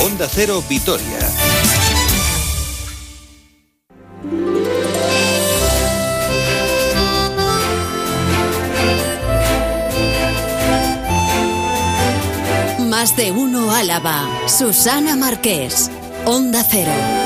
Onda Cero Vitoria. Más de uno Álava. Susana Marqués. Onda Cero.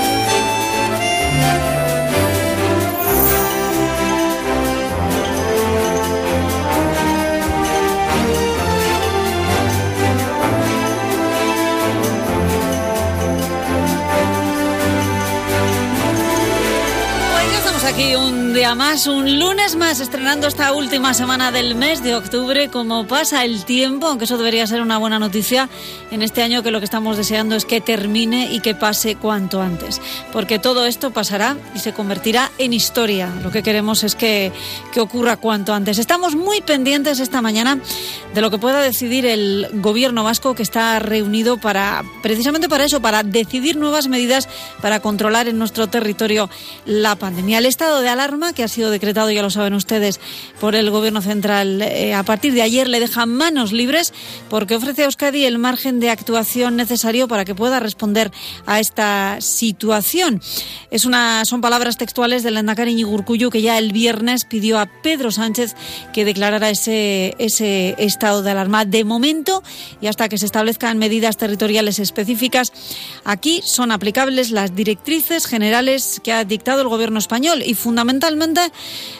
Aquí un día más, un lunes más, estrenando esta última semana del mes de octubre. Como pasa el tiempo, aunque eso debería ser una buena noticia en este año, que lo que estamos deseando es que termine y que pase cuanto antes. Porque todo esto pasará y se convertirá en historia. Lo que queremos es que, que ocurra cuanto antes. Estamos muy pendientes esta mañana de lo que pueda decidir el gobierno vasco, que está reunido para precisamente para eso, para decidir nuevas medidas para controlar en nuestro territorio la pandemia. Estado de alarma, que ha sido decretado, ya lo saben ustedes, por el Gobierno central eh, a partir de ayer, le deja manos libres porque ofrece a Euskadi el margen de actuación necesario para que pueda responder a esta situación. Son palabras textuales del Endacari Ñigurcuyu, que ya el viernes pidió a Pedro Sánchez que declarara ese estado de alarma. De momento, y hasta que se establezcan medidas territoriales específicas, aquí son aplicables las directrices generales que ha dictado el Gobierno español y fundamentalmente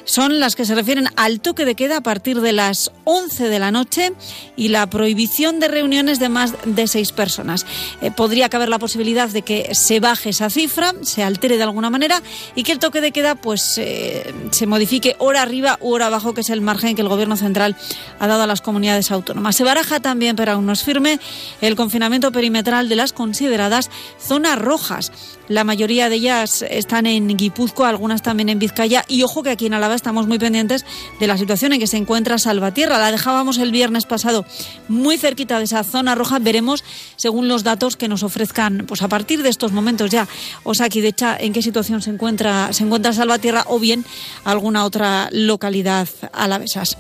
son las que se refieren al toque de queda a partir de las 11 de la noche y la prohibición de reuniones de más de seis personas. Eh, podría caber la posibilidad de que se baje esa cifra, se altere de alguna manera y que el toque de queda pues eh, se modifique hora arriba u hora abajo, que es el margen que el Gobierno central ha dado a las comunidades autónomas. Se baraja también, pero aún no es firme, el confinamiento perimetral de las consideradas zonas rojas. La mayoría de ellas están en Guipúzcoa, algunas también en Vizcaya. Y ojo que aquí en Álava estamos muy pendientes de la situación en que se encuentra Salvatierra. La dejábamos el viernes pasado muy cerquita de esa zona roja. Veremos, según los datos que nos ofrezcan, pues a partir de estos momentos ya, Osaki, de hecho, en qué situación se encuentra, se encuentra Salvatierra o bien alguna otra localidad alavesas.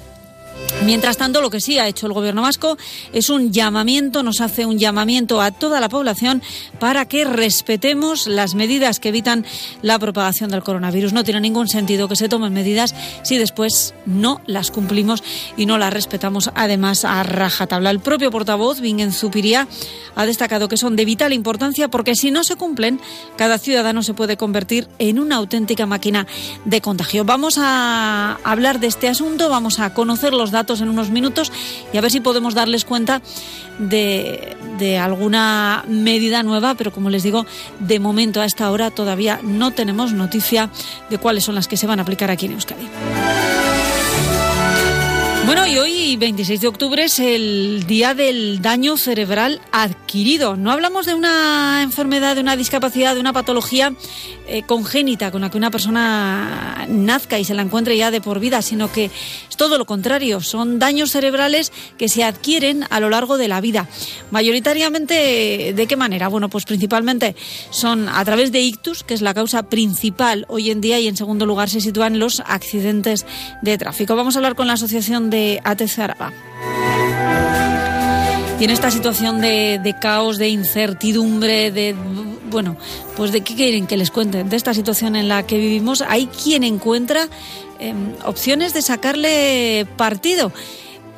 Mientras tanto, lo que sí ha hecho el gobierno vasco es un llamamiento, nos hace un llamamiento a toda la población para que respetemos las medidas que evitan la propagación del coronavirus. No tiene ningún sentido que se tomen medidas si después no las cumplimos y no las respetamos además a rajatabla. El propio portavoz, Vingen Zupiría, ha destacado que son de vital importancia porque si no se cumplen, cada ciudadano se puede convertir en una auténtica máquina de contagio. Vamos a hablar de este asunto, vamos a conocer los datos en unos minutos y a ver si podemos darles cuenta de, de, alguna medida nueva, pero como les digo, de momento a esta hora todavía no tenemos noticia de cuáles son las que se van a aplicar aquí en Euskadi. Bueno, y hoy, 26 de octubre, es el día del daño cerebral adquirido. No hablamos de una enfermedad, de una discapacidad, de una patología eh, congénita con la que una persona nazca y se la encuentre ya de por vida, sino que es todo lo contrario. Son daños cerebrales que se adquieren a lo largo de la vida. Mayoritariamente, ¿de qué manera? Bueno, pues principalmente son a través de ictus, que es la causa principal hoy en día, y en segundo lugar se sitúan los accidentes de tráfico. Vamos a hablar con la Asociación de ATC Araba. Y en esta situación de, caos, de incertidumbre, de bueno, pues de qué quieren que les cuenten, de esta situación en la que vivimos, hay quien encuentra eh, opciones de sacarle partido.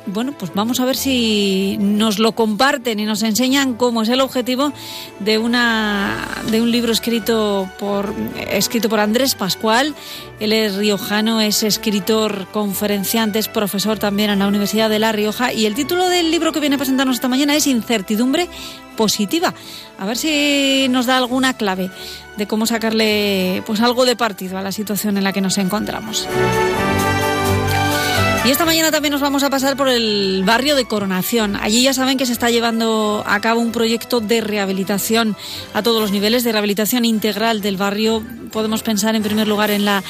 Bueno, pues vamos a ver si nos lo comparten y nos enseñan cómo es el objetivo de una de un libro escrito por escrito por Andrés Pascual. Él es riojano, es escritor, conferenciante, es profesor también en la Universidad de La Rioja y el título del libro que viene a presentarnos esta mañana es Incertidumbre positiva. A ver si nos da alguna clave de cómo sacarle pues algo de partido a la situación en la que nos encontramos. Y esta mañana también nos vamos a pasar por el barrio de Coronación. Allí ya saben que se está llevando a cabo un proyecto de rehabilitación a todos los niveles, de rehabilitación integral del barrio. Podemos pensar en primer lugar en la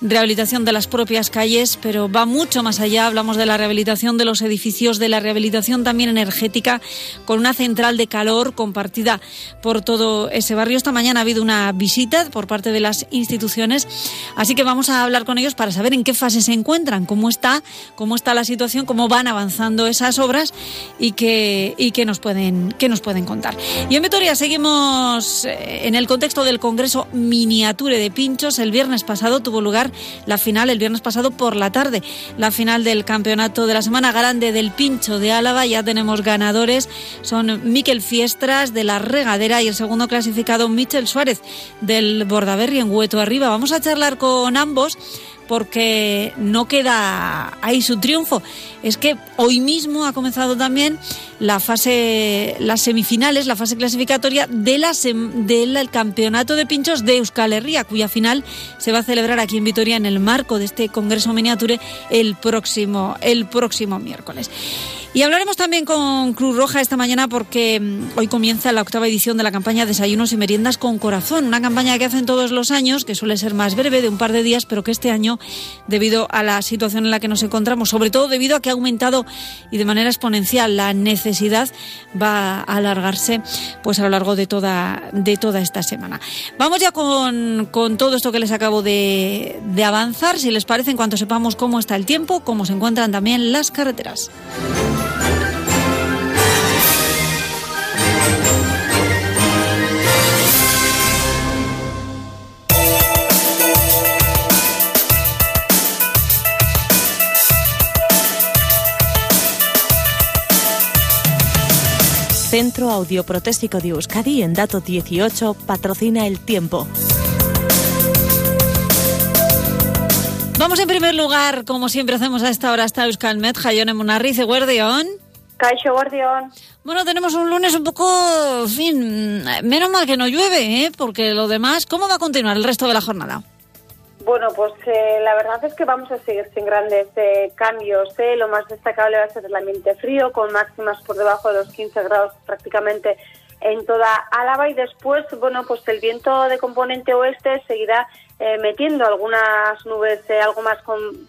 rehabilitación de las propias calles, pero va mucho más allá. Hablamos de la rehabilitación de los edificios, de la rehabilitación también energética, con una central de calor compartida por todo ese barrio. Esta mañana ha habido una visita por parte de las instituciones, así que vamos a hablar con ellos para saber en qué fase se encuentran, cómo está cómo está la situación, cómo van avanzando esas obras y que, y que, nos, pueden, que nos pueden contar. Y en Vitoria seguimos eh, en el contexto del Congreso Miniature de Pinchos. El viernes pasado tuvo lugar la final, el viernes pasado por la tarde, la final del campeonato de la Semana Grande del Pincho de Álava. Ya tenemos ganadores, son Miquel Fiestras de la Regadera y el segundo clasificado Michel Suárez del Bordaberry en Hueto Arriba. Vamos a charlar con ambos porque no queda ahí su triunfo. Es que hoy mismo ha comenzado también la fase, las semifinales, la fase clasificatoria de del campeonato de pinchos de Euskal Herria, cuya final se va a celebrar aquí en Vitoria en el marco de este Congreso Miniature el próximo, el próximo miércoles. Y hablaremos también con Cruz Roja esta mañana porque mm, hoy comienza la octava edición de la campaña Desayunos y Meriendas con Corazón, una campaña que hacen todos los años, que suele ser más breve, de un par de días, pero que este año, debido a la situación en la que nos encontramos, sobre todo debido a que ha aumentado y de manera exponencial la necesidad, va a alargarse pues a lo largo de toda, de toda esta semana. Vamos ya con, con todo esto que les acabo de, de avanzar, si les parece, en cuanto sepamos cómo está el tiempo, cómo se encuentran también las carreteras. Centro Audioprotésico de Euskadi en dato 18 patrocina el tiempo. Vamos en primer lugar, como siempre hacemos a esta hora, hasta Euskalmet, Jayone Munarriz, Guardión. Caixo Guardión. Bueno, tenemos un lunes un poco, en fin, menos mal que no llueve, ¿eh? porque lo demás, ¿cómo va a continuar el resto de la jornada? Bueno, pues eh, la verdad es que vamos a seguir sin grandes eh, cambios. Eh. Lo más destacable va a ser el ambiente frío, con máximas por debajo de los 15 grados prácticamente en toda Álava. Y después, bueno, pues el viento de componente oeste seguirá metiendo algunas nubes algo más,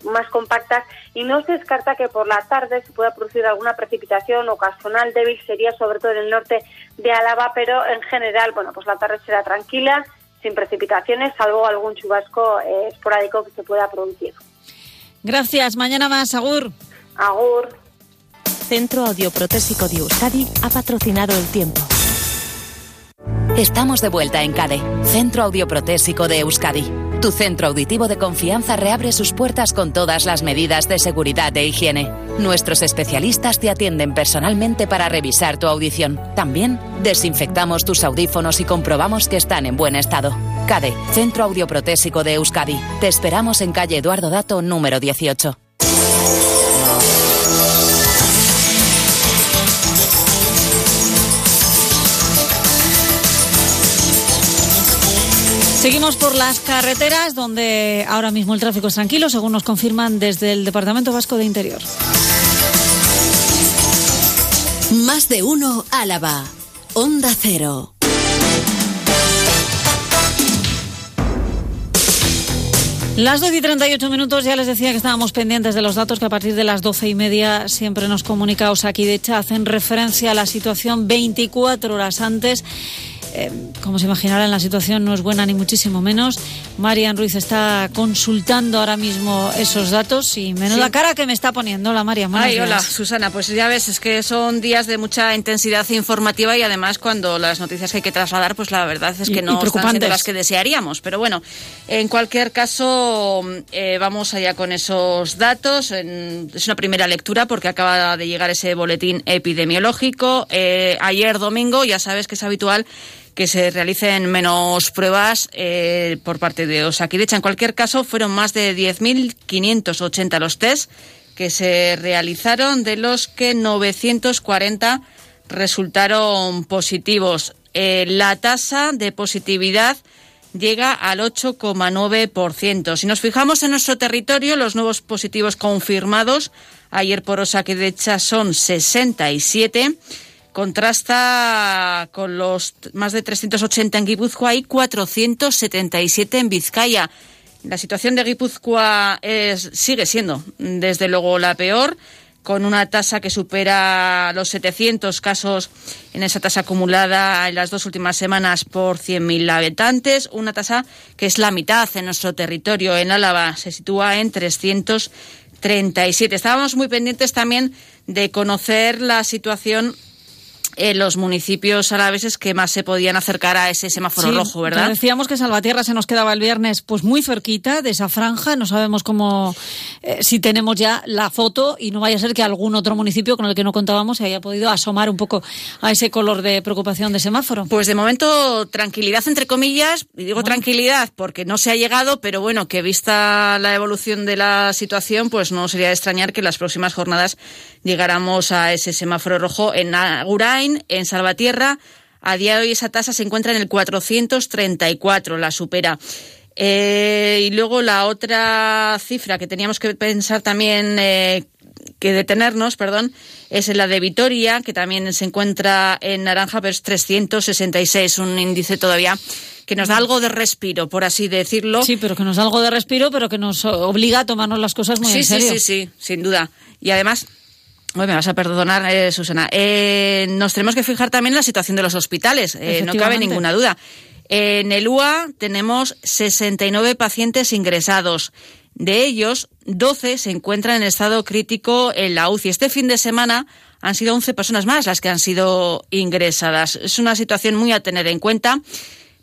más compactas y no se descarta que por la tarde se pueda producir alguna precipitación ocasional débil, sería sobre todo en el norte de Álava, pero en general, bueno, pues la tarde será tranquila sin precipitaciones, salvo algún chubasco eh, esporádico que se pueda producir. Gracias. Mañana más. Agur. Agur. Centro Audioprotésico de Euskadi ha patrocinado el tiempo. Estamos de vuelta en CADE, Centro Audioprotésico de Euskadi. Tu centro auditivo de confianza reabre sus puertas con todas las medidas de seguridad e higiene. Nuestros especialistas te atienden personalmente para revisar tu audición. También desinfectamos tus audífonos y comprobamos que están en buen estado. CADE, Centro Audioprotésico de Euskadi. Te esperamos en calle Eduardo Dato, número 18. Seguimos por las carreteras donde ahora mismo el tráfico es tranquilo, según nos confirman desde el Departamento Vasco de Interior. Más de uno Álava. Onda Cero. Las 12 y 38 minutos ya les decía que estábamos pendientes de los datos que a partir de las 12 y media siempre nos comunica Osakidecha. Hacen referencia a la situación 24 horas antes eh, como se imaginarán, la situación no es buena ni muchísimo menos. Marian Ruiz está consultando ahora mismo esos datos y menos la cara que me está poniendo la Marian. Ay, hola, Susana. Pues ya ves, es que son días de mucha intensidad informativa y además cuando las noticias que hay que trasladar, pues la verdad es que no están siendo las que desearíamos. Pero bueno, en cualquier caso, eh, vamos allá con esos datos. es una primera lectura porque acaba de llegar ese boletín epidemiológico. Eh, ayer domingo, ya sabes que es habitual que se realicen menos pruebas eh, por parte de Osakidecha. En cualquier caso, fueron más de 10.580 los test que se realizaron, de los que 940 resultaron positivos. Eh, la tasa de positividad llega al 8,9%. Si nos fijamos en nuestro territorio, los nuevos positivos confirmados ayer por Osakidecha son 67 contrasta con los más de 380 en Guipúzcoa y 477 en Vizcaya. La situación de Guipúzcoa es, sigue siendo, desde luego, la peor, con una tasa que supera los 700 casos en esa tasa acumulada en las dos últimas semanas por 100.000 habitantes, una tasa que es la mitad en nuestro territorio. En Álava se sitúa en 300 37. Estábamos muy pendientes también de conocer la situación en los municipios alaveses que más se podían acercar a ese semáforo rojo, ¿verdad? Decíamos que Salvatierra se nos quedaba el viernes pues muy cerquita de esa franja, no sabemos cómo eh, si tenemos ya la foto y no vaya a ser que algún otro municipio con el que no contábamos se haya podido asomar un poco a ese color de preocupación de semáforo. Pues de momento tranquilidad entre comillas, y digo tranquilidad porque no se ha llegado, pero bueno, que vista la evolución de la situación, pues no sería de extrañar que en las próximas jornadas llegáramos a ese semáforo rojo en Agurain, en Salvatierra. A día de hoy esa tasa se encuentra en el 434, la supera. Eh, y luego la otra cifra que teníamos que pensar también, eh, que detenernos, perdón, es la de Vitoria, que también se encuentra en naranja, pero es 366, un índice todavía que nos da algo de respiro, por así decirlo. Sí, pero que nos da algo de respiro, pero que nos obliga a tomarnos las cosas muy en serio. Sí, sí, sí, sin duda. Y además, me vas a perdonar, eh, Susana. Eh, nos tenemos que fijar también en la situación de los hospitales, eh, no cabe ninguna duda. En el UA tenemos 69 pacientes ingresados. De ellos, 12 se encuentran en estado crítico en la UCI. Este fin de semana han sido 11 personas más las que han sido ingresadas. Es una situación muy a tener en cuenta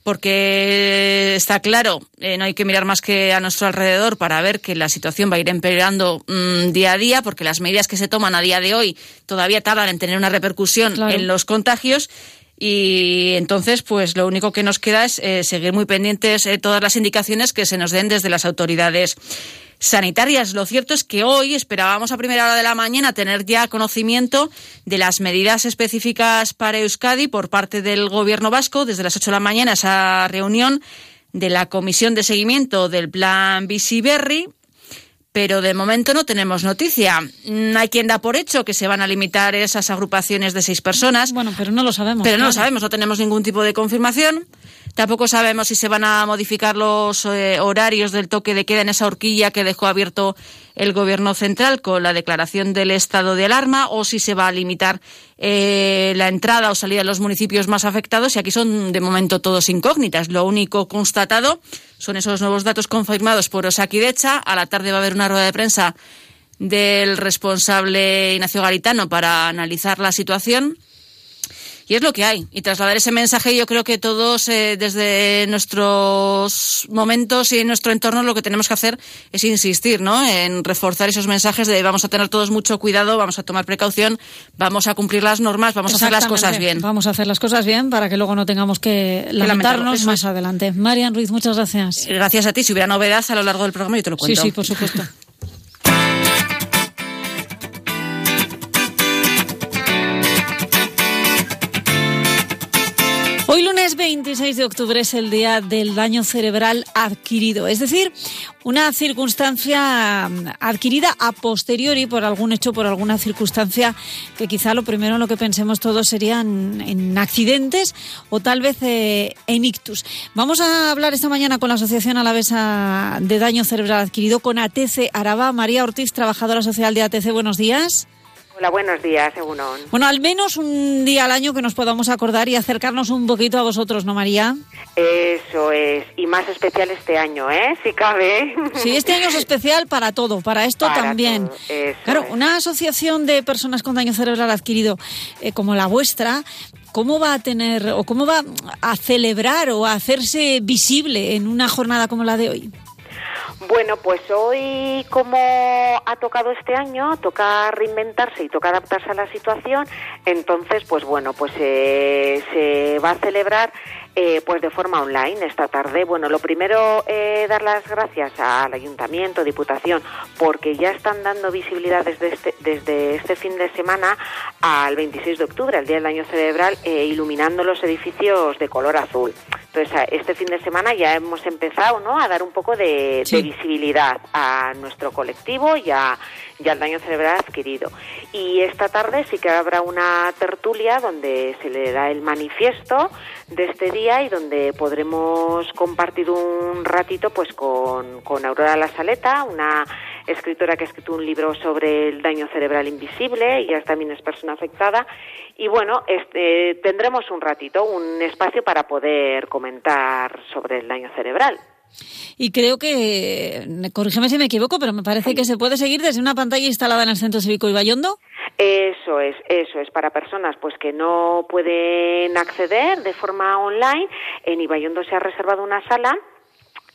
porque está claro, eh, no hay que mirar más que a nuestro alrededor para ver que la situación va a ir empeorando mm, día a día, porque las medidas que se toman a día de hoy todavía tardan en tener una repercusión en los contagios. Y entonces, pues lo único que nos queda es eh, seguir muy pendientes de todas las indicaciones que se nos den desde las autoridades sanitarias. Lo cierto es que hoy esperábamos a primera hora de la mañana tener ya conocimiento de las medidas específicas para Euskadi por parte del Gobierno vasco. Desde las 8 de la mañana esa reunión de la Comisión de Seguimiento del Plan Visiberri pero de momento no tenemos noticia. Mm, hay quien da por hecho que se van a limitar esas agrupaciones de seis personas. Bueno, pero no lo sabemos. Pero no lo sabemos, no tenemos ningún tipo de confirmación. Tampoco sabemos si se van a modificar los eh, horarios del toque de queda en esa horquilla que dejó abierto el Gobierno central con la declaración del estado de alarma o si se va a limitar eh, la entrada o salida de los municipios más afectados. Y aquí son de momento todos incógnitas. Lo único constatado son esos nuevos datos confirmados por Osakidecha. A la tarde va a haber una rueda de prensa del responsable Ignacio Garitano para analizar la situación y es lo que hay. Y trasladar ese mensaje, yo creo que todos, eh, desde nuestros momentos y en nuestro entorno, lo que tenemos que hacer es insistir, ¿no? En reforzar esos mensajes de vamos a tener todos mucho cuidado, vamos a tomar precaución, vamos a cumplir las normas, vamos a hacer las cosas bien. Vamos a hacer las cosas bien para que luego no tengamos que lamentarnos más adelante. Marian Ruiz, muchas gracias. Gracias a ti. Si hubiera novedad a lo largo del programa, yo te lo cuento. Sí, sí, por supuesto. 26 de octubre es el día del daño cerebral adquirido, es decir, una circunstancia mm, adquirida a posteriori por algún hecho, por alguna circunstancia que quizá lo primero en lo que pensemos todos serían en accidentes o tal vez eh, en ictus. Vamos a hablar esta mañana con la Asociación Alavesa de Daño Cerebral Adquirido, con ATC Araba. María Ortiz, trabajadora social de ATC, buenos días. Hola, buenos días, Egunon. Bueno, al menos un día al año que nos podamos acordar y acercarnos un poquito a vosotros, ¿no, María? Eso es, y más especial este año, ¿eh? Si cabe. Sí, este año es especial para todo, para esto también. claro, una asociación de personas con daño cerebral adquirido eh, como la vuestra, ¿cómo va a tener o cómo va a celebrar o a hacerse visible en una jornada como la de hoy? Bueno, pues hoy como ha tocado este año, toca reinventarse y toca adaptarse a la situación, entonces pues bueno, pues eh, se va a celebrar eh, pues de forma online esta tarde. Bueno, lo primero, eh, dar las gracias al Ayuntamiento, Diputación, porque ya están dando visibilidad desde este, desde este fin de semana al 26 de octubre, el Día del Año Cerebral, eh, iluminando los edificios de color azul. Entonces, este fin de semana ya hemos empezado ¿no? a dar un poco de, de visibilidad a nuestro colectivo y a y al daño cerebral adquirido. Y esta tarde sí que habrá una tertulia donde se le da el manifiesto de este día y donde podremos compartir un ratito pues con, con Aurora La Saleta, una escritora que ha escrito un libro sobre el daño cerebral invisible, ella también es persona afectada, y bueno, este, tendremos un ratito, un espacio para poder comentar sobre el daño cerebral. Y creo que, corrígeme si me equivoco, pero me parece que se puede seguir desde una pantalla instalada en el Centro Cívico Ibayondo. Eso es, eso es para personas pues que no pueden acceder de forma online. En Ibayondo se ha reservado una sala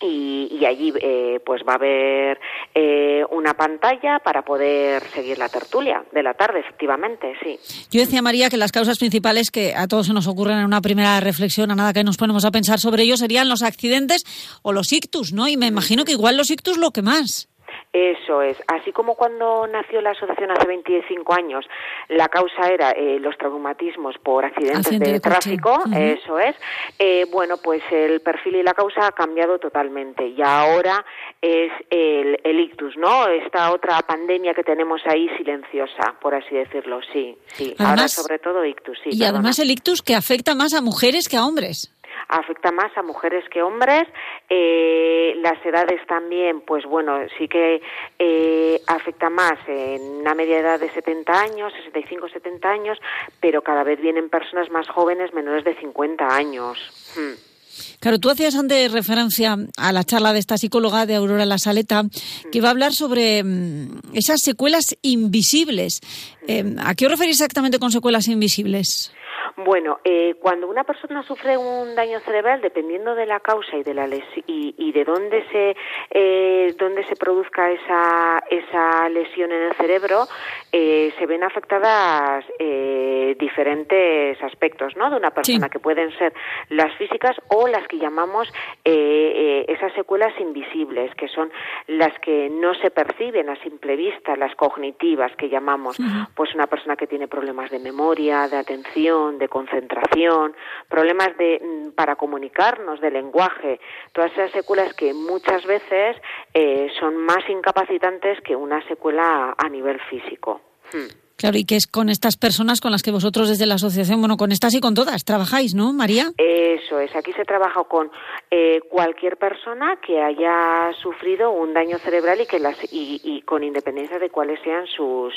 y, allí eh, pues va a haber eh, una pantalla para poder seguir la tertulia de la tarde, efectivamente, sí. Yo decía, María, que las causas principales que a todos se nos ocurren en una primera reflexión, a nada que nos ponemos a pensar sobre ello, serían los accidentes o los ictus, ¿no? Y me imagino que igual los ictus lo que más. Eso es. Así como cuando nació la asociación hace 25 años, la causa era eh, los traumatismos por accidentes de, tráfico, eso es. Eh, bueno, pues el perfil y la causa ha cambiado totalmente y ahora es el, el, ictus, ¿no? Esta otra pandemia que tenemos ahí silenciosa, por así decirlo, sí, sí. ahora sobre todo ictus, sí. Y además el ictus que afecta más a mujeres que a hombres afecta más a mujeres que hombres. Eh, las edades también, pues bueno, sí que eh, afecta más en una media edad de 70 años, 65, 70 años, pero cada vez vienen personas más jóvenes, menores de 50 años. Hmm. Claro, tú hacías antes referencia a la charla de esta psicóloga de Aurora La Saleta, que va a hablar sobre mm, esas secuelas invisibles. Eh, ¿A qué os referís exactamente con secuelas invisibles? Bueno, eh, cuando una persona sufre un daño cerebral, dependiendo de la causa y de la y, y, de dónde se eh, dónde se produzca esa esa lesión en el cerebro, eh, se ven afectadas eh, diferentes aspectos, ¿no? De una persona que pueden ser las físicas o las que llamamos eh, esas secuelas invisibles, que son las que no se perciben a simple vista, las cognitivas que llamamos, pues una persona que tiene problemas de memoria, de atención, de concentración, problemas de, mm, para comunicarnos, de lenguaje, todas esas secuelas que muchas veces eh, son más incapacitantes que una secuela a nivel físico. Hmm. Claro, y que es con estas personas con las que vosotros desde la asociación, bueno, con estas y con todas, trabajáis, ¿no, María? Eso es, aquí se trabaja con eh, cualquier persona que haya sufrido un daño cerebral y que las y, con independencia de cuáles sean sus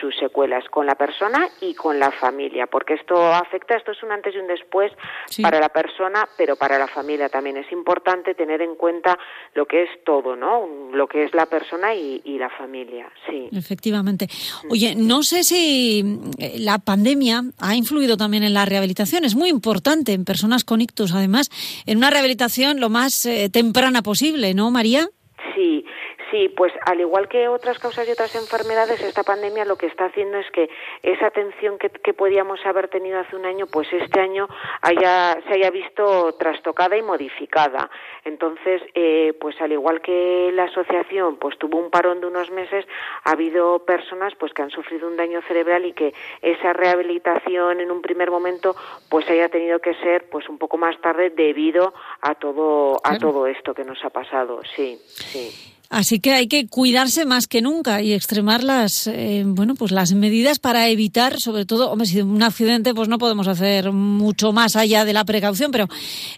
sus secuelas, con la persona y con la familia, porque esto afecta, esto es un antes y un después para la persona, pero para la familia también es importante tener en cuenta lo que es todo, ¿no? Lo que es la persona y, y la familia, sí. Efectivamente. Oye, no sé si eh, la pandemia ha influido también en la rehabilitación. Es muy importante en personas con ictus, además, en una rehabilitación lo más eh, temprana posible, ¿no, María? Sí, pues al igual que otras causas y otras enfermedades, esta pandemia lo que está haciendo es que esa atención que, podíamos haber tenido hace un año, pues este año haya, se haya visto trastocada y modificada. Entonces, eh, pues al igual que la asociación pues tuvo un parón de unos meses, ha habido personas pues que han sufrido un daño cerebral y que esa rehabilitación en un primer momento pues haya tenido que ser pues un poco más tarde debido a todo a todo esto que nos ha pasado. Sí, sí. Así que hay que cuidarse más que nunca y extremar las, eh, bueno, pues las medidas para evitar, sobre todo, hombre, si un accidente, pues no podemos hacer mucho más allá de la precaución, pero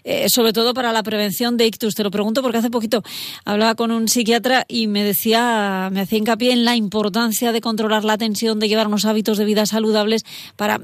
eh, sobre todo para la prevención de ictus. Te lo pregunto porque hace poquito hablaba con un psiquiatra y me decía, me hacía hincapié en la importancia de controlar la tensión, de llevar unos hábitos de vida saludables para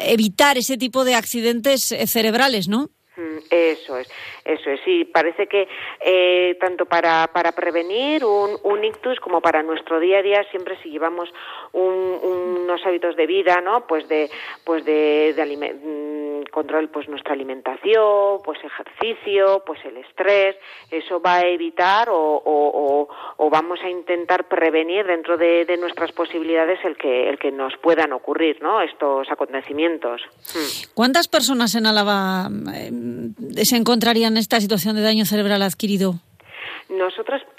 evitar ese tipo de accidentes eh, cerebrales, ¿no? Mm, eso es, eso es. Sí, parece que eh, tanto para, para prevenir un, un, ictus como para nuestro día a día, siempre si llevamos unos hábitos de vida, ¿no? Pues de, pues de, de mm, control, pues nuestra alimentación, pues ejercicio, pues el estrés, eso va a evitar o, o, o, vamos a intentar prevenir dentro de, nuestras posibilidades el que, el que nos puedan ocurrir, ¿no? Estos acontecimientos. Mm. ¿Cuántas personas en Álava eh, se encontrarían en esta situación de daño cerebral adquirido?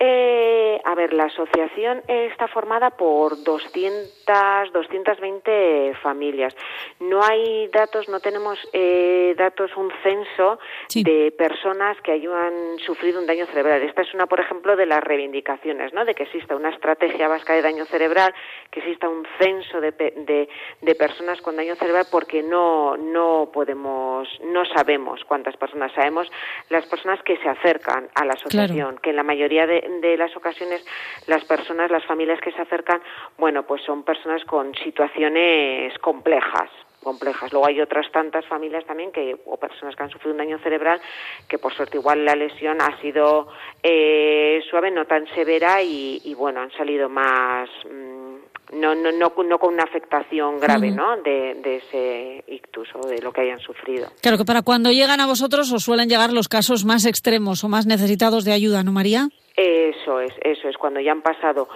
Eh, a ver, la asociación está formada por 200, 220 familias. No hay datos, no tenemos eh, datos, un censo de personas que hayan sufrido un daño cerebral. Esta es una, por ejemplo, de las reivindicaciones, ¿no? De que exista una estrategia vasca de daño cerebral, que exista un censo de, de, de personas con daño cerebral, porque no, no podemos, no sabemos cuántas personas sabemos, las personas que se acercan a la asociación, que la mayoría de, las ocasiones las personas, las familias que se acercan, bueno, pues son personas con situaciones complejas. complejas. Luego hay otras tantas familias también que o personas que han sufrido un daño cerebral que por suerte igual la lesión ha sido eh, suave, no tan severa y, bueno han salido más mm, no, no, no, no, con una afectación grave ¿no? De, de, ese ictus o de lo que hayan sufrido. Claro que para cuando llegan a vosotros os suelen llegar los casos más extremos o más necesitados de ayuda, ¿no, María? Eso es, eso es, cuando ya han pasado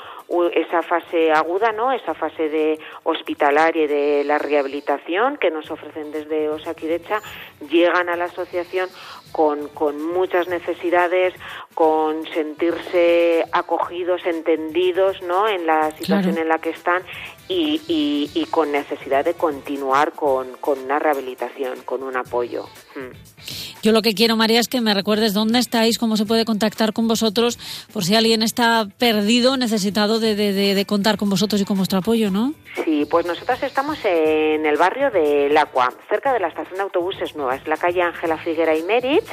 esa fase aguda, ¿no? Esa fase de hospitalaria y de la rehabilitación que nos ofrecen desde Osakidecha, llegan a la asociación con, con muchas necesidades, con sentirse acogidos, entendidos, ¿no? En la situación en la que están y, y, con necesidad de continuar con, con, una rehabilitación, con un apoyo. Hmm. Yo lo que quiero, María, es que me recuerdes dónde estáis, cómo se puede contactar con vosotros, por si alguien está perdido, necesitado de, de, contar con vosotros y con vuestro apoyo, ¿no? Sí, pues nosotras estamos en el barrio de Lacua, cerca de la estación de autobuses nuevas, la calle Ángela Figuera y Merit.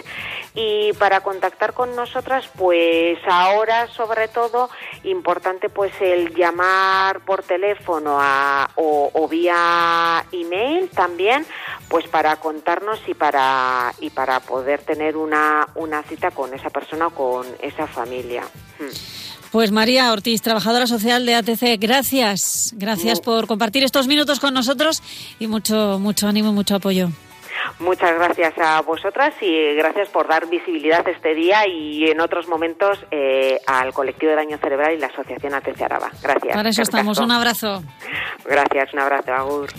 Y para contactar con nosotras, pues ahora, sobre todo, importante pues el llamar por teléfono a, o, o vía email también, pues para contarnos y para y para poder tener una, una cita con esa persona o con esa familia. Hmm. Pues María Ortiz, trabajadora social de ATC, gracias. Gracias por compartir estos minutos con nosotros y mucho, mucho ánimo y mucho apoyo. Muchas gracias a vosotras y gracias por dar visibilidad este día y en otros momentos eh, al colectivo de daño cerebral y la asociación ATC Araba. Gracias. Para eso estamos. Un abrazo. Gracias, un abrazo. Agur.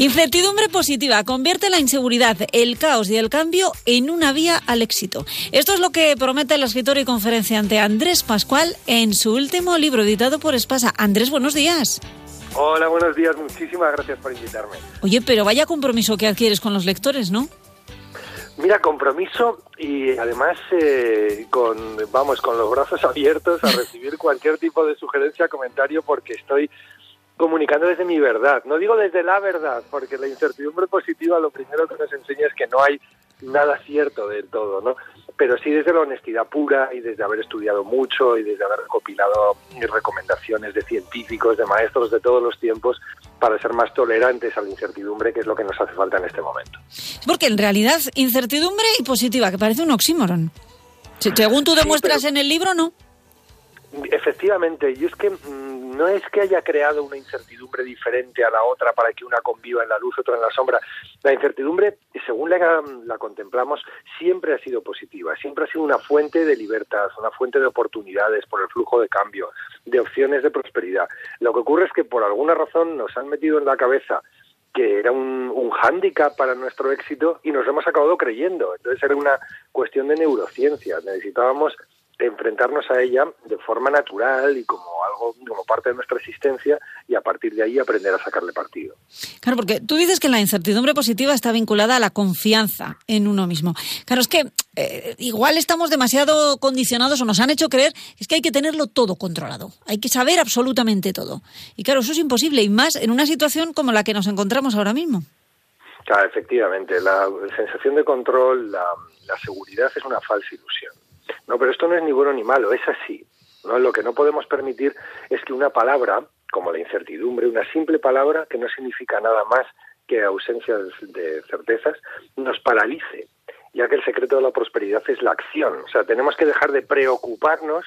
Incertidumbre positiva convierte la inseguridad, el caos y el cambio en una vía al éxito. Esto es lo que promete el escritor y conferenciante Andrés Pascual en su último libro editado por Espasa. Andrés, buenos días. Hola, buenos días. Muchísimas gracias por invitarme. Oye, pero vaya compromiso que adquieres con los lectores, ¿no? Mira, compromiso y además eh, con, vamos, con los brazos abiertos a recibir cualquier tipo de sugerencia, comentario, porque estoy comunicando desde mi verdad. No digo desde la verdad, porque la incertidumbre positiva lo primero que nos enseña es que no hay nada cierto del todo, ¿no? Pero sí desde la honestidad pura y desde haber estudiado mucho y desde haber recopilado recomendaciones de científicos, de maestros de todos los tiempos para ser más tolerantes a la incertidumbre, que es lo que nos hace falta en este momento. Porque en realidad incertidumbre y positiva, que parece un oxímoron. Según tú demuestras en el libro, ¿no? Efectivamente, y es que mm, no es que haya creado una incertidumbre diferente a la otra para que una conviva en la luz, otra en la sombra. La incertidumbre, según la, la contemplamos, siempre ha sido positiva, siempre ha sido una fuente de libertad, una fuente de oportunidades por el flujo de cambio, de opciones de prosperidad. Lo que ocurre es que por alguna razón nos han metido en la cabeza que era un, un hándicap para nuestro éxito y nos hemos acabado creyendo. Entonces era una cuestión de neurociencia. Necesitábamos enfrentarnos a ella de forma natural y como algo como parte de nuestra existencia y a partir de ahí aprender a sacarle partido. Claro, porque tú dices que la incertidumbre positiva está vinculada a la confianza en uno mismo. Claro, es que eh, igual estamos demasiado condicionados o nos han hecho creer es que hay que tenerlo todo controlado, hay que saber absolutamente todo. Y claro, eso es imposible y más en una situación como la que nos encontramos ahora mismo. Claro, efectivamente, la sensación de control, la seguridad es una falsa ilusión. No, pero esto no es ni bueno ni malo, es así. ¿no? Lo que no podemos permitir es que una palabra, como la incertidumbre, una simple palabra que no significa nada más que ausencia de certezas, nos paralice, ya que el secreto de la prosperidad es la acción. O sea, tenemos que dejar de preocuparnos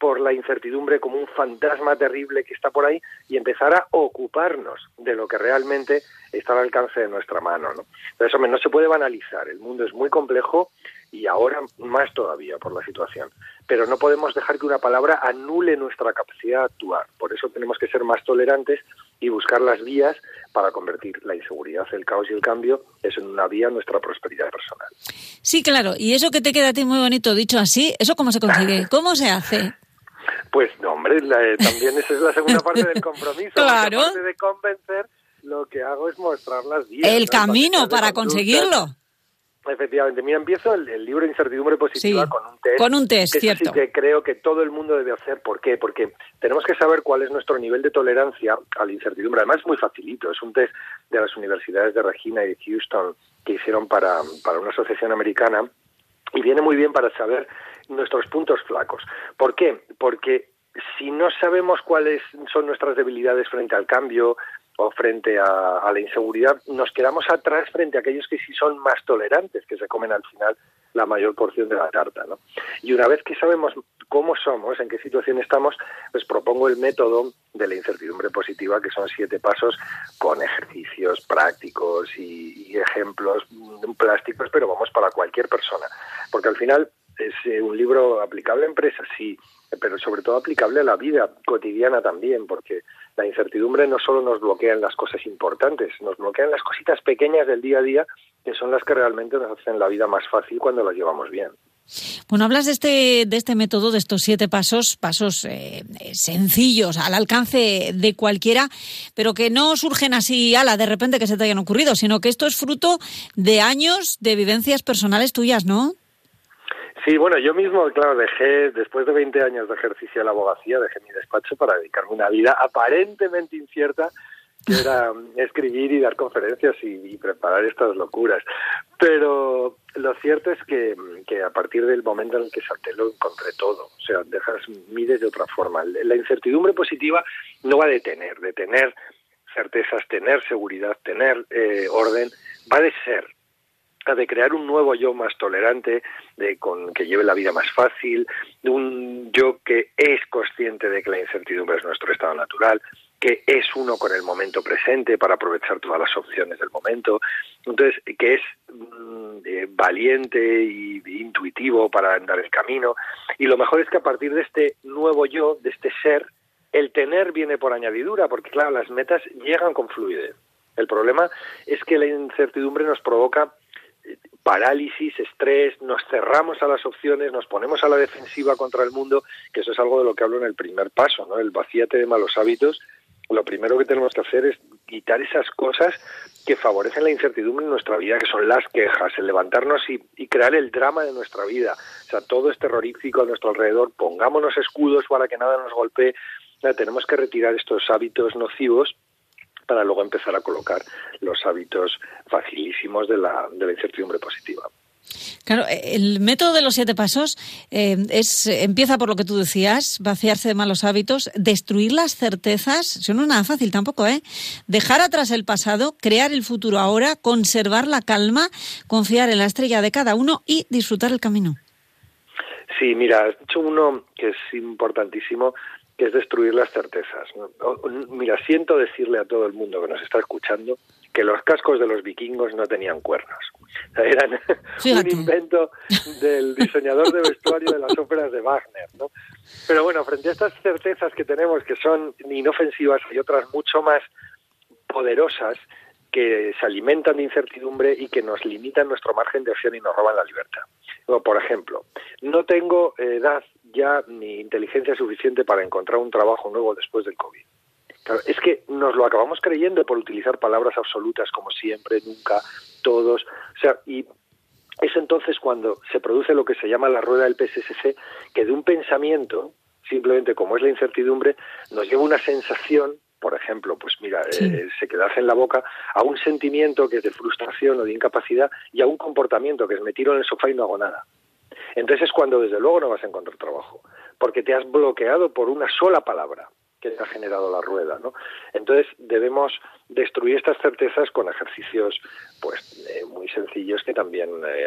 por la incertidumbre como un fantasma terrible que está por ahí y empezar a ocuparnos de lo que realmente está al alcance de nuestra mano. ¿no? Entonces, hombre, no se puede banalizar. El mundo es muy complejo y ahora más todavía por la situación. Pero no podemos dejar que una palabra anule nuestra capacidad de actuar. Por eso tenemos que ser más tolerantes y buscar las vías para convertir la inseguridad, el caos y el cambio eso en una vía a nuestra prosperidad personal. Sí, claro. Y eso que te queda a ti muy bonito dicho así, ¿eso cómo se consigue? ¿Cómo se hace? Pues, no, hombre, eh, también esa es la segunda parte del compromiso. claro. La parte de convencer, lo que hago es mostrar las vías. El camino para conseguirlo. Efectivamente, mira, empiezo el, libro Incertidumbre Positiva con un test. Con un test, cierto. Sí que creo que todo el mundo debe hacer. ¿Por qué? Porque tenemos que saber cuál es nuestro nivel de tolerancia a la incertidumbre. Además, es muy facilito. Es un test de las universidades de Regina y de Houston que hicieron para, para una asociación americana y viene muy bien para saber nuestros puntos flacos. ¿Por qué? Porque si no sabemos cuáles son nuestras debilidades frente al cambio, o frente a, la inseguridad, nos quedamos atrás frente a aquellos que sí son más tolerantes, que se comen al final la mayor porción de la tarta. ¿no? Y una vez que sabemos cómo somos, en qué situación estamos, pues propongo el método de la incertidumbre positiva, que son siete pasos con ejercicios prácticos y, y ejemplos plásticos, pero vamos para cualquier persona. Porque al final es eh, un libro aplicable a empresas, sí, pero sobre todo aplicable a la vida cotidiana también, porque la incertidumbre no solo nos bloquea en las cosas importantes, nos bloquea en las cositas pequeñas del día a día, que son las que realmente nos hacen la vida más fácil cuando las llevamos bien. Bueno, hablas de este, de este método, de estos siete pasos, pasos eh, sencillos, al alcance de cualquiera, pero que no surgen así, ala, de repente que se te hayan ocurrido, sino que esto es fruto de años de vivencias personales tuyas, ¿no? Sí, bueno, yo mismo, claro, dejé, después de 20 años de ejercicio de la abogacía, dejé mi despacho para dedicarme a una vida aparentemente incierta, que era escribir y dar conferencias y, preparar estas locuras. Pero lo cierto es que, que, a partir del momento en el que salté lo encontré todo. O sea, dejas, mides de otra forma. La incertidumbre positiva no va de tener, de tener certezas, tener seguridad, tener eh, orden, va de ser de crear un nuevo yo más tolerante, de con que lleve la vida más fácil, de un yo que es consciente de que la incertidumbre es nuestro estado natural, que es uno con el momento presente para aprovechar todas las opciones del momento, entonces que es mm, eh, valiente y, intuitivo para andar el camino y lo mejor es que a partir de este nuevo yo, de este ser, el tener viene por añadidura, porque claro, las metas llegan con fluidez. El problema es que la incertidumbre nos provoca parálisis, estrés, nos cerramos a las opciones, nos ponemos a la defensiva contra el mundo, que eso es algo de lo que hablo en el primer paso, ¿no? El vacíate de malos hábitos. Lo primero que tenemos que hacer es quitar esas cosas que favorecen la incertidumbre en nuestra vida, que son las quejas, el levantarnos y, y crear el drama de nuestra vida. O sea, todo es terrorífico a nuestro alrededor, pongámonos escudos para que nada nos golpee. tenemos que retirar estos hábitos nocivos para luego empezar a colocar los hábitos facilísimos de la, de la incertidumbre positiva. Claro, el método de los siete pasos eh, es empieza por lo que tú decías, vaciarse de malos hábitos, destruir las certezas, eso no es nada fácil tampoco, ¿eh? Dejar atrás el pasado, crear el futuro ahora, conservar la calma, confiar en la estrella de cada uno y disfrutar el camino. Sí, mira, has hecho uno que es importantísimo, que es destruir las certezas. Mira, siento decirle a todo el mundo que nos está escuchando que los cascos de los vikingos no tenían cuernos. eran un invento del diseñador de vestuario de las óperas de Wagner. ¿no? Pero bueno, frente a estas certezas que tenemos, que son inofensivas, hay otras mucho más poderosas que se alimentan de incertidumbre y que nos limitan nuestro margen de acción y nos roban la libertad. Por ejemplo, no tengo edad ya ni inteligencia suficiente para encontrar un trabajo nuevo después del COVID. es que nos lo acabamos creyendo por utilizar palabras absolutas como siempre, nunca, todos. O sea, y es entonces cuando se produce lo que se llama la rueda del PSSC, que de un pensamiento, simplemente como es la incertidumbre, nos lleva una sensación por ejemplo, pues mira, eh, se quedase en la boca a un sentimiento que es de frustración o de incapacidad y a un comportamiento que es me tiro en el sofá y no hago nada. Entonces es cuando desde luego no vas a encontrar trabajo, porque te has bloqueado por una sola palabra que te ha generado la rueda, ¿no? Entonces debemos destruir estas certezas con ejercicios, pues eh, muy sencillos que también eh,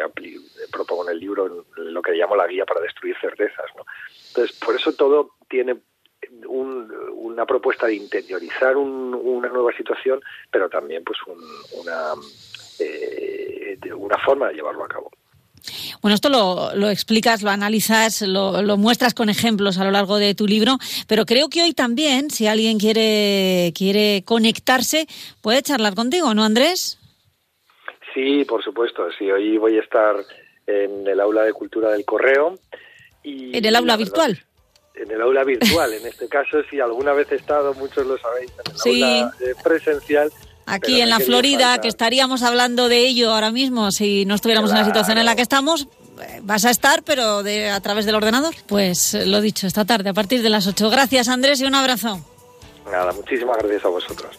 propongo en el libro, lo que llamo la guía para destruir certezas, ¿no? Entonces por eso todo tiene una propuesta de interiorizar una nueva situación, pero también pues una, eh, una forma de llevarlo a cabo. Bueno, esto lo, explicas, lo analizas, lo, muestras con ejemplos a lo largo de tu libro, pero creo que hoy también, si alguien quiere, quiere conectarse, puede charlar contigo, ¿no, Andrés? Sí, por supuesto. Sí, hoy voy a estar en el aula de cultura del correo. Y ¿En el aula virtual? en el aula virtual. En este caso, si alguna vez he estado, muchos lo sabéis, en el aula eh, presencial, aquí en la Florida, que estaríamos hablando de ello ahora mismo si no estuviéramos en la situación en la que estamos, eh, vas a estar, pero de, a través del ordenador. Pues eh, lo dicho, esta tarde, a partir de las 8. Gracias, Andrés, y un abrazo. Nada, muchísimas gracias a vosotros.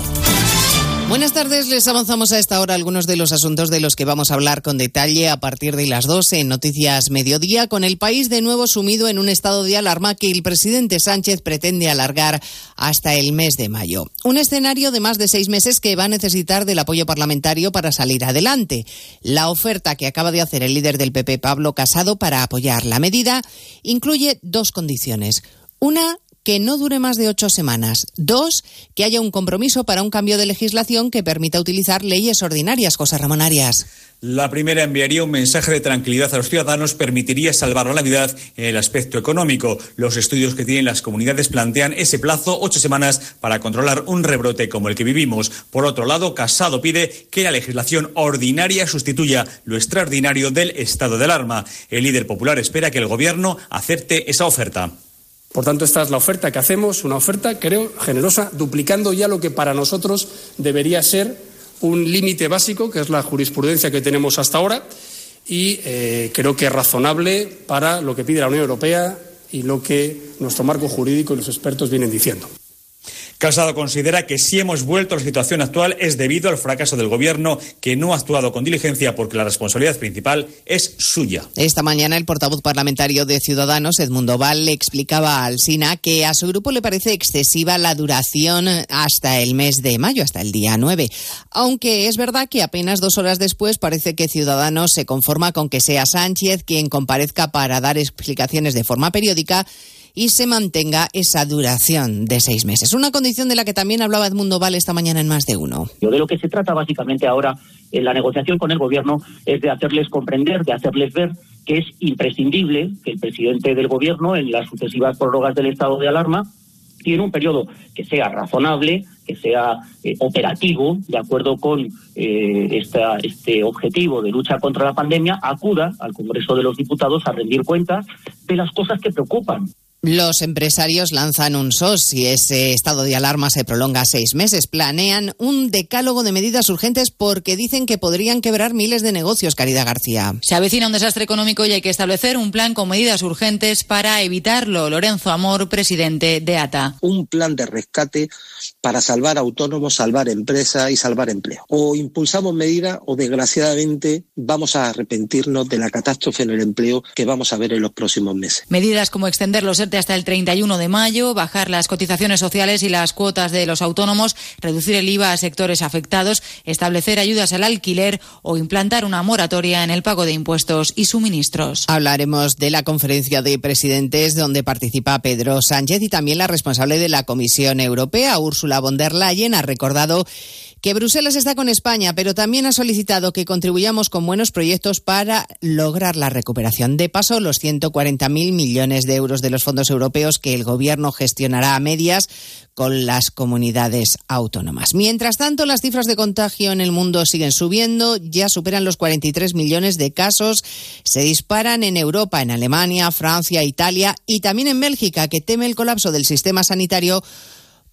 Buenas tardes, les avanzamos a esta hora algunos de los asuntos de los que vamos a hablar con detalle a partir de las 12 en Noticias Mediodía, con el país de nuevo sumido en un estado de alarma que el presidente Sánchez pretende alargar hasta el mes de mayo. Un escenario de más de seis meses que va a necesitar del apoyo parlamentario para salir adelante. La oferta que acaba de hacer el líder del PP, Pablo Casado, para apoyar la medida incluye dos condiciones. Una, que no dure más de ocho semanas. Dos, que haya un compromiso para un cambio de legislación que permita utilizar leyes ordinarias. José Ramón Arias. La primera enviaría un mensaje de tranquilidad a los ciudadanos, permitiría salvar la Navidad en el aspecto económico. Los estudios que tienen las comunidades plantean ese plazo, ocho semanas, para controlar un rebrote como el que vivimos. Por otro lado, Casado pide que la legislación ordinaria sustituya lo extraordinario del estado de alarma. El líder popular espera que el Gobierno acepte esa oferta. Por tanto, esta es la oferta que hacemos, una oferta, creo, generosa, duplicando ya lo que para nosotros debería ser un límite básico, que es la jurisprudencia que tenemos hasta ahora, y eh, creo que es razonable para lo que pide la Unión Europea y lo que nuestro marco jurídico y los expertos vienen diciendo. Casado considera que si hemos vuelto a la situación actual es debido al fracaso del Gobierno que no ha actuado con diligencia porque la responsabilidad principal es suya. Esta mañana el portavoz parlamentario de Ciudadanos, Edmundo Val, le explicaba al SINA que a su grupo le parece excesiva la duración hasta el mes de mayo, hasta el día 9. Aunque es verdad que apenas dos horas después parece que Ciudadanos se conforma con que sea Sánchez quien comparezca para dar explicaciones de forma periódica y se mantenga esa duración de seis meses. Una condición de la que también hablaba Edmundo Val esta mañana en más de uno. De lo que se trata básicamente ahora en la negociación con el Gobierno es de hacerles comprender, de hacerles ver que es imprescindible que el presidente del Gobierno, en las sucesivas prórrogas del estado de alarma, tiene un periodo que sea razonable, que sea eh, operativo, de acuerdo con eh, esta, este objetivo de lucha contra la pandemia, acuda al Congreso de los Diputados a rendir cuentas de las cosas que preocupan. Los empresarios lanzan un SOS si ese estado de alarma se prolonga seis meses. Planean un decálogo de medidas urgentes porque dicen que podrían quebrar miles de negocios, Caridad García. Se avecina un desastre económico y hay que establecer un plan con medidas urgentes para evitarlo. Lorenzo Amor, presidente de ATA. Un plan de rescate para salvar autónomos, salvar empresas y salvar empleo. O impulsamos medidas o desgraciadamente vamos a arrepentirnos de la catástrofe en el empleo que vamos a ver en los próximos meses. Medidas como extender los hasta el 31 de mayo, bajar las cotizaciones sociales y las cuotas de los autónomos, reducir el IVA a sectores afectados, establecer ayudas al alquiler o implantar una moratoria en el pago de impuestos y suministros. Hablaremos de la conferencia de presidentes donde participa Pedro Sánchez y también la responsable de la Comisión Europea, Ursula von der Leyen, ha recordado que Bruselas está con España, pero también ha solicitado que contribuyamos con buenos proyectos para lograr la recuperación. De paso, los 140.000 millones de euros de los fondos europeos que el Gobierno gestionará a medias con las comunidades autónomas. Mientras tanto, las cifras de contagio en el mundo siguen subiendo, ya superan los 43 millones de casos, se disparan en Europa, en Alemania, Francia, Italia y también en Bélgica, que teme el colapso del sistema sanitario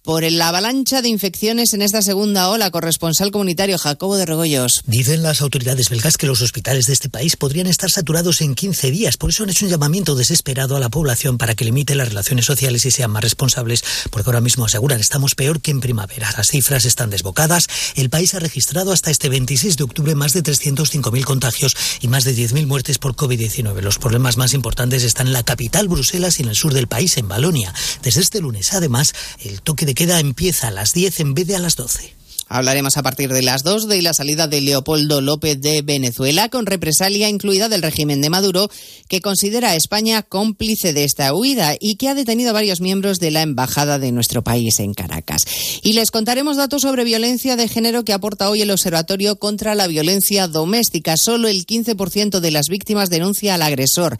por la avalancha de infecciones en esta segunda ola. Corresponsal comunitario Jacobo de Regoyos. Dicen las autoridades belgas que los hospitales de este país podrían estar saturados en 15 días. Por eso han hecho un llamamiento desesperado a la población para que limite las relaciones sociales y sean más responsables, porque ahora mismo aseguran estamos peor que en primavera. Las cifras están desbocadas. El país ha registrado hasta este 26 de octubre más de 305.000 contagios y más de 10.000 muertes por COVID-19. Los problemas más importantes están en la capital, Bruselas, y en el sur del país, en Balonia. Desde este lunes, además, el toque de queda empieza a las 10 en vez de a las 12. Hablaremos a partir de las 2 de la salida de Leopoldo López de Venezuela, con represalia incluida del régimen de Maduro, que considera a España cómplice de esta huida y que ha detenido a varios miembros de la embajada de nuestro país en Caracas. Y les contaremos datos sobre violencia de género que aporta hoy el Observatorio contra la Violencia Doméstica. Solo el 15% de las víctimas denuncia al agresor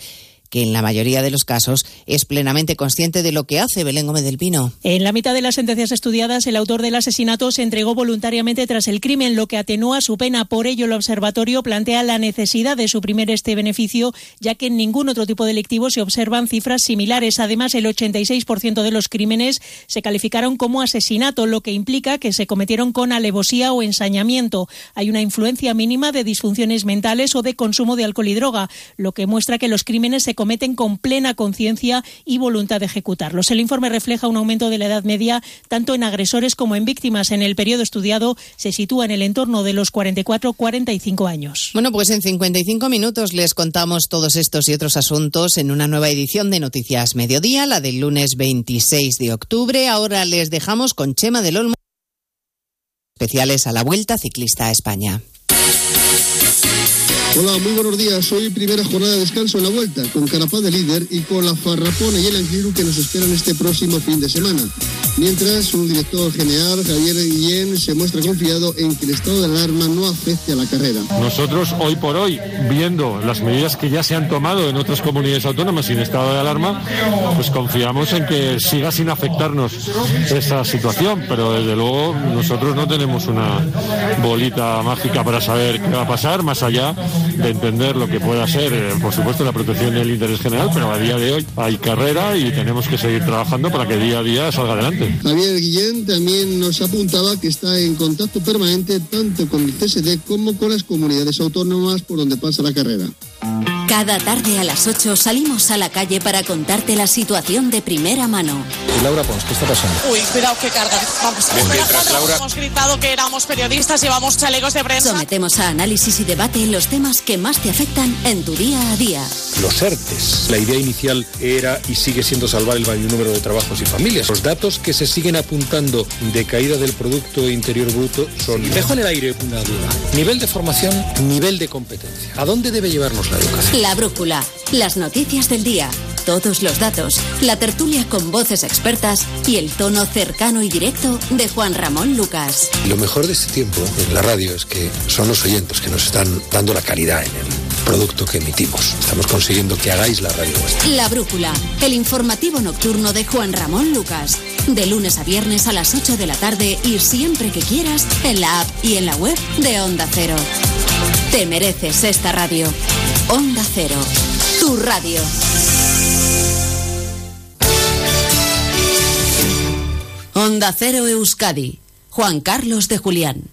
que en la mayoría de los casos es plenamente consciente de lo que hace Belén Gómez del Pino. En la mitad de las sentencias estudiadas, el autor del asesinato se entregó voluntariamente tras el crimen, lo que atenúa su pena. Por ello, el observatorio plantea la necesidad de suprimir este beneficio, ya que en ningún otro tipo delictivo se observan cifras similares. Además, el 86% de los crímenes se calificaron como asesinato, lo que implica que se cometieron con alevosía o ensañamiento. Hay una influencia mínima de disfunciones mentales o de consumo de alcohol y droga, lo que muestra que los crímenes se cometen con plena conciencia y voluntad de ejecutarlos. El informe refleja un aumento de la edad media tanto en agresores como en víctimas. En el periodo estudiado se sitúa en el entorno de los 44-45 años. Bueno, pues en 55 minutos les contamos todos estos y otros asuntos en una nueva edición de Noticias Mediodía, la del lunes 26 de octubre. Ahora les dejamos con Chema del Olmo especiales a la Vuelta Ciclista a España. Hola, muy buenos días. Hoy primera jornada de descanso en la vuelta, con Carapaz de líder y con la Farrapona y el Angliru que nos esperan este próximo fin de semana. Mientras, su director general, Javier Guillén, se muestra confiado en que el estado de alarma no afecte a la carrera. Nosotros, hoy por hoy, viendo las medidas que ya se han tomado en otras comunidades autónomas sin estado de alarma, pues confiamos en que siga sin afectarnos esa situación, pero desde luego nosotros no tenemos una bolita mágica para saber qué va a pasar, más allá de entender lo que pueda ser, eh, por supuesto, la protección del interés general, pero a día de hoy hay carrera y tenemos que seguir trabajando para que día a día salga adelante. Javier Guillén también nos apuntaba que está en contacto permanente tanto con el CSD como con las comunidades autónomas por donde pasa la carrera. Cada tarde a las 8 salimos a la calle para contarte la situación de primera mano. Laura Pons, ¿qué está pasando? Uy, cuidado que carga. Vamos. Mientras, Laura... Hemos gritado que éramos periodistas, llevamos chalecos de prensa. Sometemos a análisis y debate los temas que más te afectan en tu día a día. Los ERTES. La idea inicial era y sigue siendo salvar el mayor número de trabajos y familias. Los datos que se siguen apuntando de caída del Producto Interior Bruto son... Dejo en el aire una duda. Nivel de formación, nivel de competencia. ¿A dónde debe llevarnos la educación? La brújula, las noticias del día, todos los datos, la tertulia con voces expertas y el tono cercano y directo de Juan Ramón Lucas. Lo mejor de este tiempo en la radio es que son los oyentes que nos están dando la calidad en el producto que emitimos. Estamos consiguiendo que hagáis la radio vuestra. La brújula, el informativo nocturno de Juan Ramón Lucas. De lunes a viernes a las 8 de la tarde y siempre que quieras en la app y en la web de Onda Cero. Te mereces esta radio. Onda Cero, tu radio. Onda Cero Euskadi. Juan Carlos de Julián.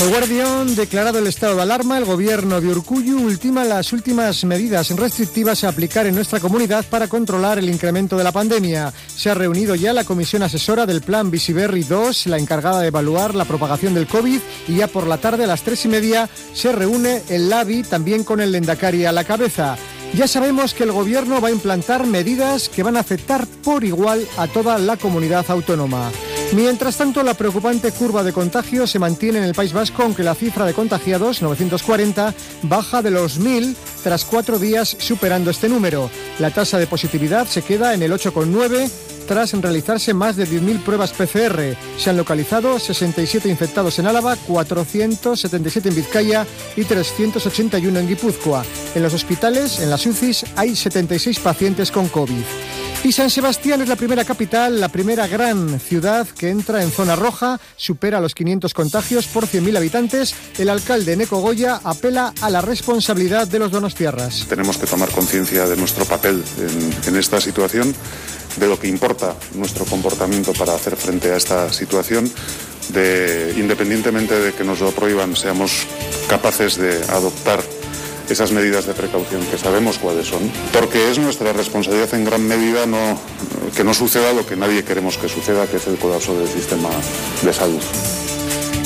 El Guardián, declarado el estado de alarma, el gobierno de Urcuyu ultima las últimas medidas restrictivas a aplicar en nuestra comunidad para controlar el incremento de la pandemia. Se ha reunido ya la comisión asesora del plan Visiberri 2, la encargada de evaluar la propagación del COVID, y ya por la tarde a las tres y media se reúne el LABI también con el Lendakari a la cabeza. Ya sabemos que el gobierno va a implantar medidas que van a afectar por igual a toda la comunidad autónoma. Mientras tanto, la preocupante curva de contagio se mantiene en el País Vasco, aunque la cifra de contagiados, 940, baja de los 1.000 tras cuatro días superando este número. La tasa de positividad se queda en el 8,9 tras realizarse más de 10.000 pruebas PCR. Se han localizado 67 infectados en Álava, 477 en Vizcaya y 381 en Guipúzcoa. En los hospitales, en las UCIs, hay 76 pacientes con COVID. Y San Sebastián es la primera capital, la primera gran ciudad que entra en zona roja, supera los 500 contagios por 100.000 habitantes. El alcalde Neco Goya apela a la responsabilidad de los donostiarras. Tenemos que tomar conciencia de nuestro papel en, en esta situación, de lo que importa nuestro comportamiento para hacer frente a esta situación. De, independientemente de que nos lo prohíban, seamos capaces de adoptar esas medidas de precaución que sabemos cuáles son, porque es nuestra responsabilidad en gran medida no, que no suceda lo que nadie queremos que suceda, que es el colapso del sistema de salud.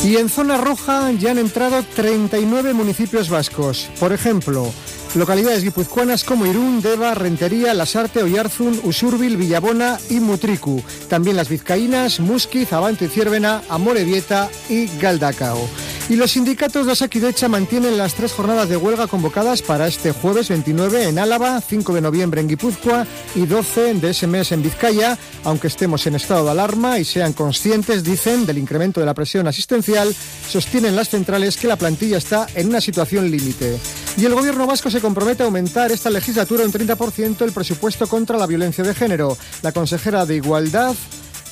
Y en zona roja ya han entrado 39 municipios vascos. Por ejemplo, Localidades guipuzcoanas como Irún, Deva, Rentería, Lasarte, Oyarzun, Usurbil, Villabona y Mutricu. También las vizcaínas, Musquiz, Avante y Ciervena, Amorebieta y Galdacao. Y los sindicatos de Asaquidecha mantienen las tres jornadas de huelga convocadas para este jueves 29 en Álava, 5 de noviembre en Guipúzcoa y 12 de ese mes en Vizcaya, aunque estemos en estado de alarma y sean conscientes, dicen, del incremento de la presión asistencial, sostienen las centrales que la plantilla está en una situación límite. Y el gobierno vasco se compromete a aumentar esta legislatura un 30% el presupuesto contra la violencia de género. La consejera de Igualdad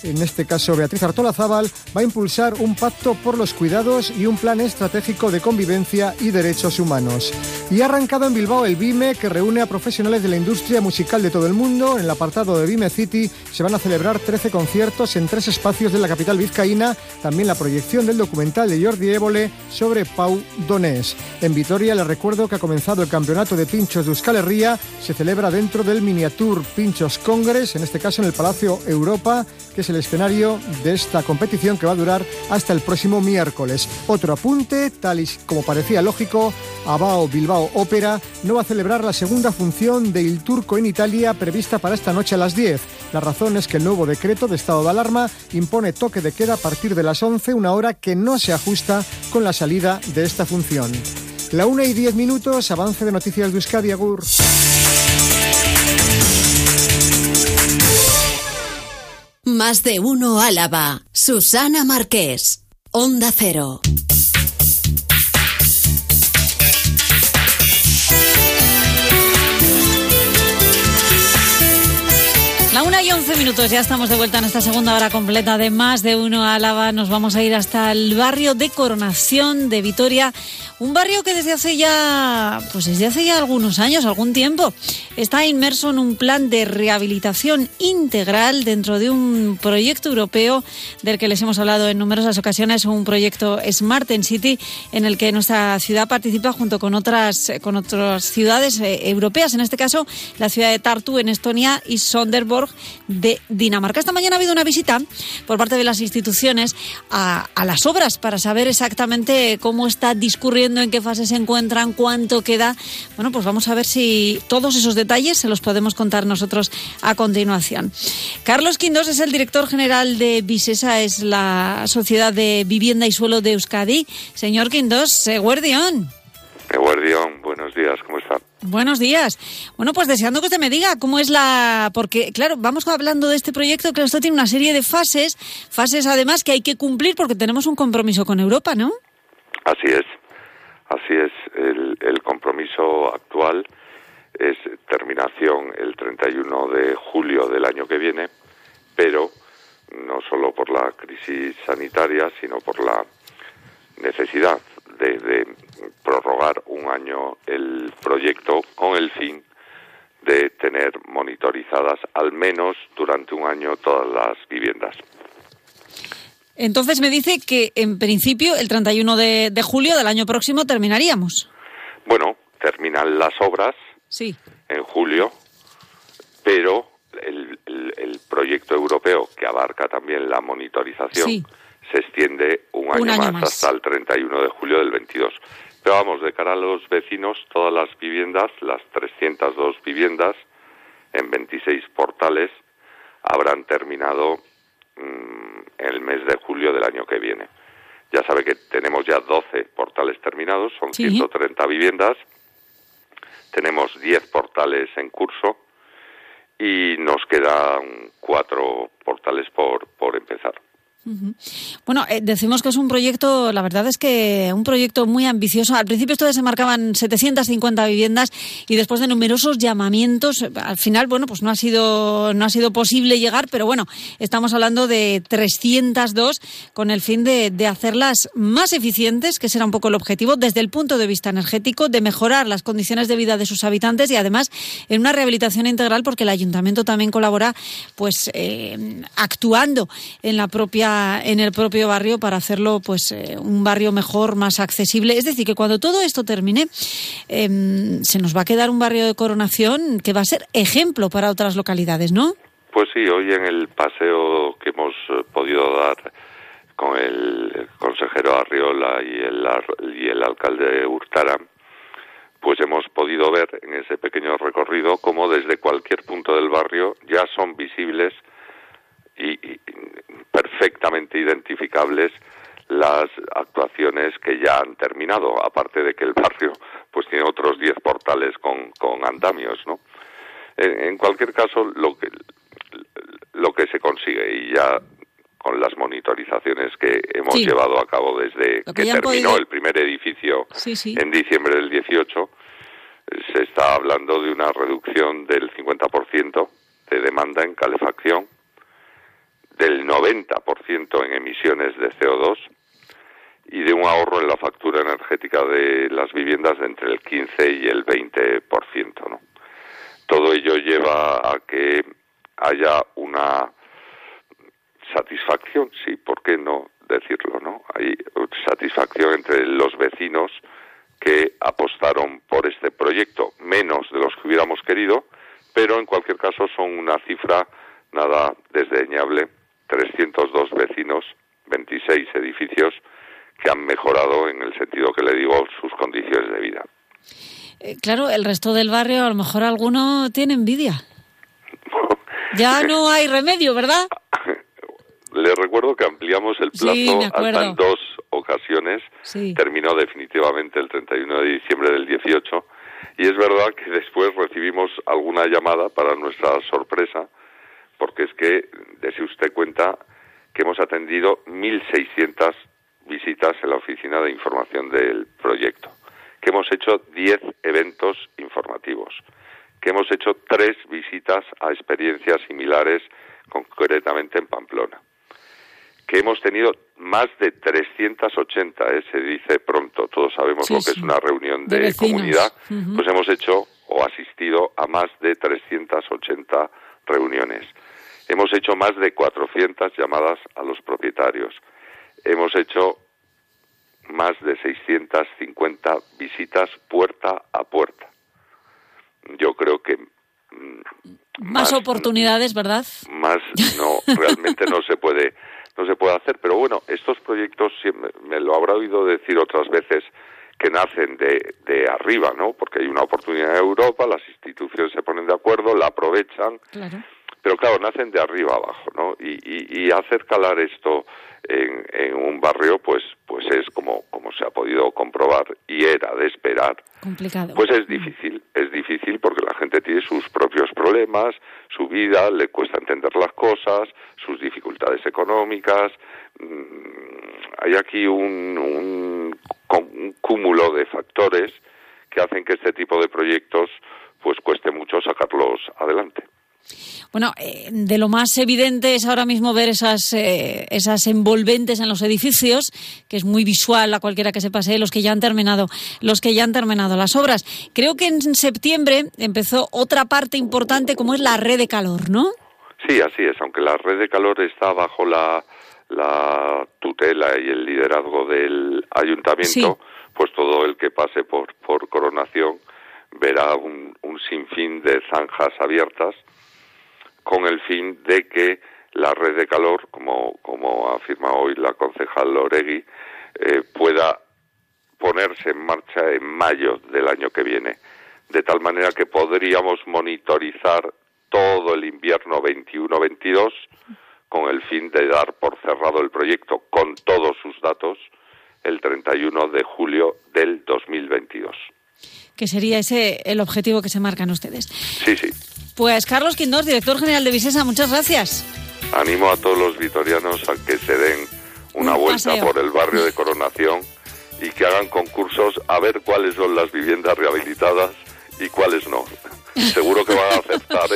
en este caso Beatriz Artola Zaval, va a impulsar un pacto por los cuidados y un plan estratégico de convivencia y derechos humanos. Y ha arrancado en Bilbao el BIME, que reúne a profesionales de la industria musical de todo el mundo. En el apartado de BIME City se van a celebrar 13 conciertos en tres espacios de la capital vizcaína, también la proyección del documental de Jordi Évole sobre Pau Donés. En Vitoria les recuerdo que ha comenzado el campeonato de pinchos de Euskal Herria, se celebra dentro del Miniatur Pinchos Congress, en este caso en el Palacio Europa, que es el escenario de esta competición que va a durar hasta el próximo miércoles. Otro apunte, tal y como parecía lógico, Abao Bilbao Ópera no va a celebrar la segunda función de Il Turco en Italia prevista para esta noche a las 10. La razón es que el nuevo decreto de estado de alarma impone toque de queda a partir de las 11, una hora que no se ajusta con la salida de esta función. La 1 y 10 minutos, avance de noticias de Euskadi Agur. Más de uno Álava. Susana Marqués. Onda Cero. Y once minutos, ya estamos de vuelta en esta segunda hora completa de Más de Uno Álava. Nos vamos a ir hasta el barrio de Coronación de Vitoria, un barrio que desde hace ya, pues desde hace ya algunos años, algún tiempo, está inmerso en un plan de rehabilitación integral dentro de un proyecto europeo del que les hemos hablado en numerosas ocasiones, un proyecto Smart en City, en el que nuestra ciudad participa junto con otras, con otras ciudades eh, europeas, en este caso la ciudad de Tartu en Estonia y Sonderborg de Dinamarca. Esta mañana ha habido una visita por parte de las instituciones a, las obras para saber exactamente cómo está discurriendo en qué fase se encuentran, cuánto queda. Bueno, pues vamos a ver si todos esos detalles se los podemos contar nosotros a continuación. Carlos Quindos es el director general de Visesa, es la Sociedad de Vivienda y Suelo de Euskadi. Señor Quindos, Guardión. Guardión, buenos días, ¿cómo está? Buenos días. Bueno, pues deseando que usted me diga cómo es la... Porque, claro, vamos hablando de este proyecto, que esto tiene una serie de fases, fases además que hay que cumplir porque tenemos un compromiso con Europa, ¿no? Así es. Así es, el, compromiso actual es terminación el 31 de julio del año que viene, pero no solo por la crisis sanitaria, sino por la necesidad de, prorrogar un año el proyecto con el fin de tener monitorizadas al menos durante un año todas las viviendas. Entonces me dice que en principio el 31 de, de julio del año próximo terminaríamos. Bueno, terminan las obras sí. en julio, pero el, proyecto europeo que abarca también la monitorización se extiende un año, más, hasta el 31 de julio del 22. Pero vamos, de cara a los vecinos, todas las viviendas, las 302 viviendas en 26 portales, habrán terminado Mm, en el mes de julio del año que viene. Ya sabe que tenemos ya 12 portales terminados, son 130 viviendas, tenemos 10 portales en curso y nos quedan cuatro portales por, por empezar. Bueno, eh, decimos que es un proyecto, la verdad es que un proyecto muy ambicioso. Al principio esto se marcaban 750 viviendas y después de numerosos llamamientos, al final, bueno, pues no ha sido no ha sido posible llegar, pero bueno, estamos hablando de 302 con el fin de, de hacerlas más eficientes, que será un poco el objetivo desde el punto de vista energético, de mejorar las condiciones de vida de sus habitantes y además en una rehabilitación integral porque el ayuntamiento también colabora, pues eh, actuando en la propia en el propio barrio para hacerlo pues eh, un barrio mejor, más accesible. Es decir, que cuando todo esto termine, em, se nos va a quedar un barrio de coronación que va a ser ejemplo para otras localidades, ¿no? Pues sí, hoy en el paseo que hemos eh, podido dar con el consejero Arriola y el, y el alcalde Hurtara, pues hemos podido ver en ese pequeño recorrido cómo desde cualquier punto del barrio ya son visibles y, perfectamente identificables las actuaciones que ya han terminado, aparte de que el barrio pues tiene otros 10 portales con, con andamios, ¿no? En, cualquier caso, lo que, lo que se consigue, y ya con las monitorizaciones que hemos llevado a cabo desde que, terminó el primer edificio en diciembre del 18, se está hablando de una reducción del 50% de demanda en calefacción, del 90% en emisiones de CO2 y de un ahorro en la factura energética de las viviendas de entre el 15 y el 20%. ¿no? Todo ello lleva a que haya una satisfacción, sí, ¿por qué no decirlo, no? Hay satisfacción entre los vecinos que apostaron por este proyecto, menos de los que hubiéramos querido, pero en cualquier caso son una cifra nada desdeñable, 302 vecinos, 26 edificios que han mejorado en el sentido que le digo sus condiciones de vida. Eh, claro, el resto del barrio, a lo mejor alguno tiene envidia. ya no hay remedio, ¿verdad? Le recuerdo que ampliamos el plazo hasta en dos ocasiones. Terminó definitivamente el 31 de diciembre del 18. Y es verdad que después recibimos alguna llamada para nuestra sorpresa, porque es que, dése usted cuenta, que hemos atendido 1.600 visitas en la oficina de información del proyecto, que hemos hecho 10 eventos informativos, que hemos hecho tres visitas a experiencias similares, concretamente en Pamplona que hemos tenido más de 380, ¿eh? se dice pronto, todos sabemos lo que es una reunión de, comunidad, pues hemos hecho o asistido a más de 380 reuniones. Hemos hecho más de 400 llamadas a los propietarios. Hemos hecho más de 650 visitas puerta a puerta. Yo creo que mm, más, oportunidades, ¿verdad? Más no, realmente no se puede no se puede hacer. Pero bueno, estos proyectos, me lo habrá oído decir otras veces, que nacen de, de arriba, ¿no? Porque hay una oportunidad en Europa, las instituciones se ponen de acuerdo, la aprovechan. Pero claro, nacen de arriba abajo, ¿no? Y, y, hacer calar esto en, en, un barrio, pues, pues es como, como se ha podido comprobar y era de esperar. Complicado. Pues es difícil, es difícil porque la gente tiene sus propios problemas, su vida, le cuesta entender las cosas, sus dificultades económicas. Mm, hay aquí un, un, un cúmulo de factores que hacen que este tipo de proyectos pues cueste mucho sacarlos adelante. Bueno, eh, de lo más evidente es ahora mismo ver esas, eh, esas envolventes en los edificios, que es muy visual a cualquiera que se pase, los que ya han terminado, los que ya han terminado las obras. Creo que en septiembre empezó otra parte importante como es la red de calor, ¿no? Sí, así es, aunque la red de calor está bajo la, la tutela y el liderazgo del ayuntamiento, pues todo el que pase por, por coronación verá un, un sinfín de zanjas abiertas con el fin de que la red de calor, como, como afirma hoy la concejal Loregui, eh, pueda ponerse en marcha en mayo del año que viene, de tal manera que podríamos monitorizar todo el invierno 21-22 con el fin de dar por cerrado el proyecto con todos sus datos el 31 de julio del 2022. Que sería ese el objetivo que se marcan ustedes. Sí, sí. Pues Carlos Quindós, director general de Visesa, muchas gracias. Animo a todos los vitorianos a que se den una vuelta por el barrio de Coronación y que hagan concursos a ver cuáles son las viviendas rehabilitadas y cuáles no. Seguro que van a aceptar.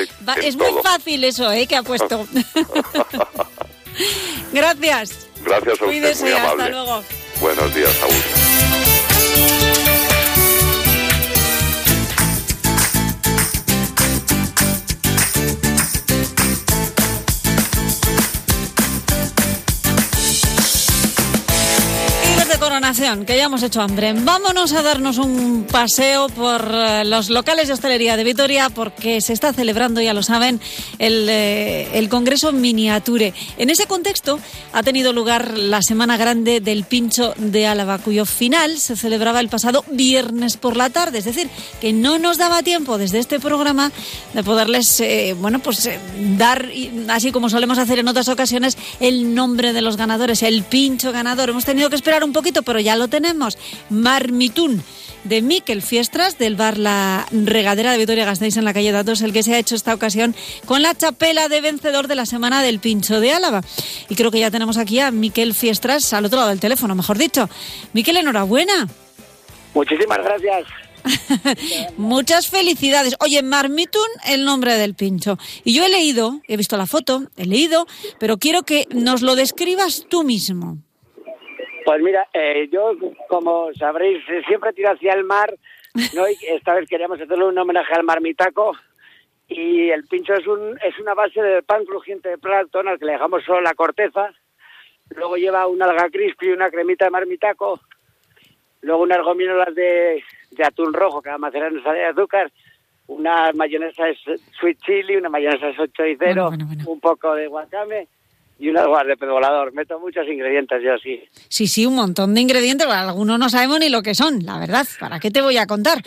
es muy fácil eso, ¿eh? Que ha puesto. Gracias. Gracias a usted, muy amable. Hasta luego. Buenos días, Saúl. Que ya hemos hecho hambre, vámonos a darnos un paseo por eh, los locales de hostelería de Vitoria porque se está celebrando, ya lo saben, el, eh, el Congreso Miniature. En ese contexto ha tenido lugar la Semana Grande del Pincho de Álava, cuyo final se celebraba el pasado viernes por la tarde. Es decir, que no nos daba tiempo desde este programa de poderles, eh, bueno, pues dar, así como solemos hacer en otras ocasiones, el nombre de los ganadores, el pincho ganador. Hemos tenido que esperar un poquito, pero ya lo tenemos. Marmitún de Miquel Fiestras, del bar La Regadera de Vitoria Gasteiz en la calle Datos, el que se ha hecho esta ocasión con la chapela de vencedor de la semana del Pincho de Álava. Y creo que ya tenemos aquí a Miquel Fiestras al otro lado del teléfono, mejor dicho. Miquel, enhorabuena. Muchísimas gracias. Muchas felicidades. Oye, Marmitun, el nombre del pincho. Y yo he leído, he visto la foto, he leído, pero quiero que nos lo describas tú mismo. Pues mira, eh, yo, como sabréis, siempre tiro hacia el mar. ¿no? esta vez queríamos hacerle un homenaje al marmitaco. Y el pincho es, un, es una base de pan crujiente de plancton al que le dejamos solo la corteza. Luego lleva una alga crispy y una cremita de marmitaco. Luego unas gominolas de, de atún rojo que a en sal de azúcar. Unas mayonesas sweet chili, una mayonesa 8 y 0, un poco de guacame y unas guas de pez volador. Meto muchos ingredientes yo sí. Sí, sí, un montón de ingredientes. algunos no sabemos ni lo que son, la verdad. ¿Para qué te voy a contar?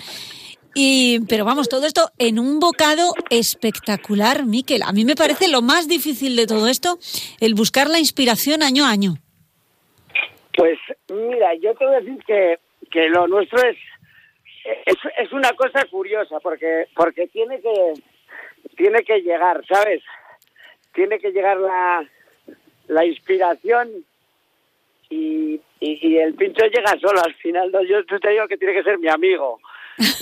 Y, pero vamos, todo esto en un bocado espectacular, Miquel. A mí me parece lo más difícil de todo esto, el buscar la inspiración año a año. Pues mira, yo te voy a decir que, que lo nuestro es, es, es una cosa curiosa, porque, porque tiene que tiene que llegar, ¿sabes? Tiene que llegar la, la inspiración y, y, el pincho llega solo al final. ¿no? Yo te digo que tiene que ser mi amigo.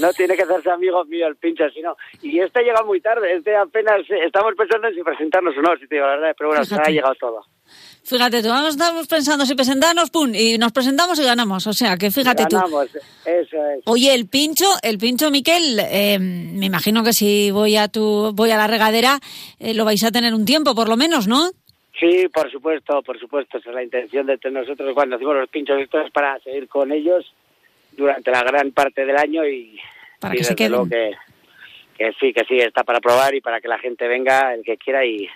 No tiene que hacerse amigo mío el pincho, sino. Y este llega muy tarde. Este apenas estamos pensando en si presentarnos o no, si te digo la verdad. Pero bueno, se ha llegado todo. Fíjate, tú estamos pensando si presentarnos, pum, y nos presentamos y ganamos. O sea, que fíjate ganamos, tú. eso es. Oye, el pincho, el pincho, Miquel, eh, me imagino que si voy a tu, voy a la regadera, eh, lo vais a tener un tiempo, por lo menos, ¿no? Sí, por supuesto, por supuesto. Esa es la intención de nosotros cuando hacemos los pinchos estos para seguir con ellos durante la gran parte del año y, para que se queden. Que, que sí, que sí, está para probar y para que la gente venga, el que quiera y,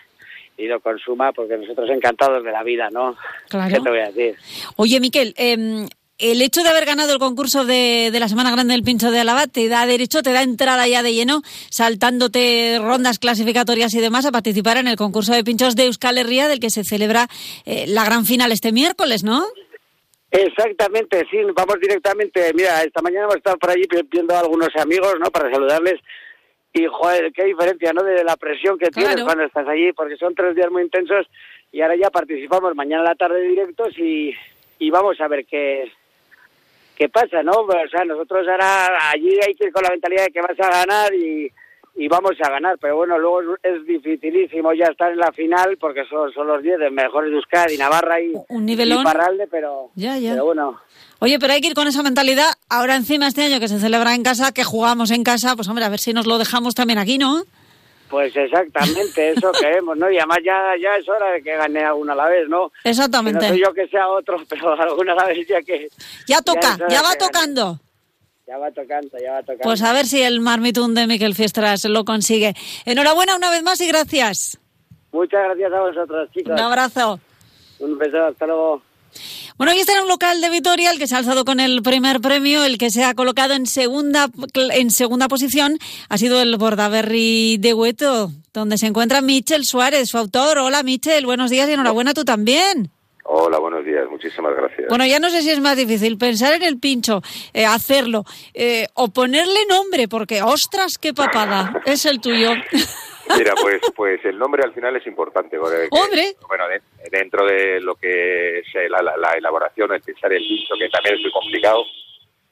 y lo consuma, porque nosotros encantados de la vida, ¿no? Claro. ¿Qué te voy a decir? Oye, Miquel, eh, el hecho de haber ganado el concurso de, la Semana Grande del Pincho de Álava te da derecho, te da entrada ya de lleno, saltándote rondas clasificatorias y demás, a participar en el concurso de pinchos de Euskal Herria, del que se celebra eh, la gran final este miércoles, ¿no? Exactamente, sí, vamos directamente. Mira, esta mañana hemos estado por allí viendo a algunos amigos, ¿no? Para saludarles. Y, joder, qué diferencia, ¿no? De la presión que tienes cuando estás allí, porque son tres días muy intensos y ahora ya participamos mañana a la tarde directos y, y vamos a ver qué, qué pasa, ¿no? O sea, nosotros ahora allí hay que ir con la mentalidad de que vas a ganar y, y vamos a ganar, pero bueno, luego es dificilísimo ya estar en la final porque son, son los 10 de mejores de Euskadi, Navarra y, Un nivelón. y Parralde, pero, ya, ya. pero bueno. Oye, pero hay que ir con esa mentalidad. Ahora encima este año que se celebra en casa, que jugamos en casa, pues hombre, a ver si nos lo dejamos también aquí, ¿no? Pues exactamente, eso queremos, ¿no? Y además ya, ya es hora de que gane alguna a la vez, ¿no? Exactamente. Que no soy yo que sea otro, pero alguna a la vez ya que... Ya toca, ya, va tocando. Ya va tocando, ya va tocando. Pues a ver si el marmitún de Miquel Fiestras lo consigue. Enhorabuena una vez más y gracias. Muchas gracias a vosotros, chicos. Un abrazo. Un beso, hasta luego. Bueno, y este era un local de Vitoria, el que se ha alzado con el primer premio, el que se ha colocado en segunda, en segunda posición, ha sido el Bordaberry de Hueto, donde se encuentra Michel Suárez, su autor. Hola Michel, buenos días y enhorabuena tú también. Hola, buenos días, muchísimas gracias. Bueno, ya no sé si es más difícil pensar en el pincho, eh, hacerlo, eh, o ponerle nombre, porque ostras, qué papada, es el tuyo. Mira, pues, pues el nombre al final es importante. Hombre. Bueno, dentro de lo que es la, la, la elaboración, el pensar el pincho, que también es muy complicado,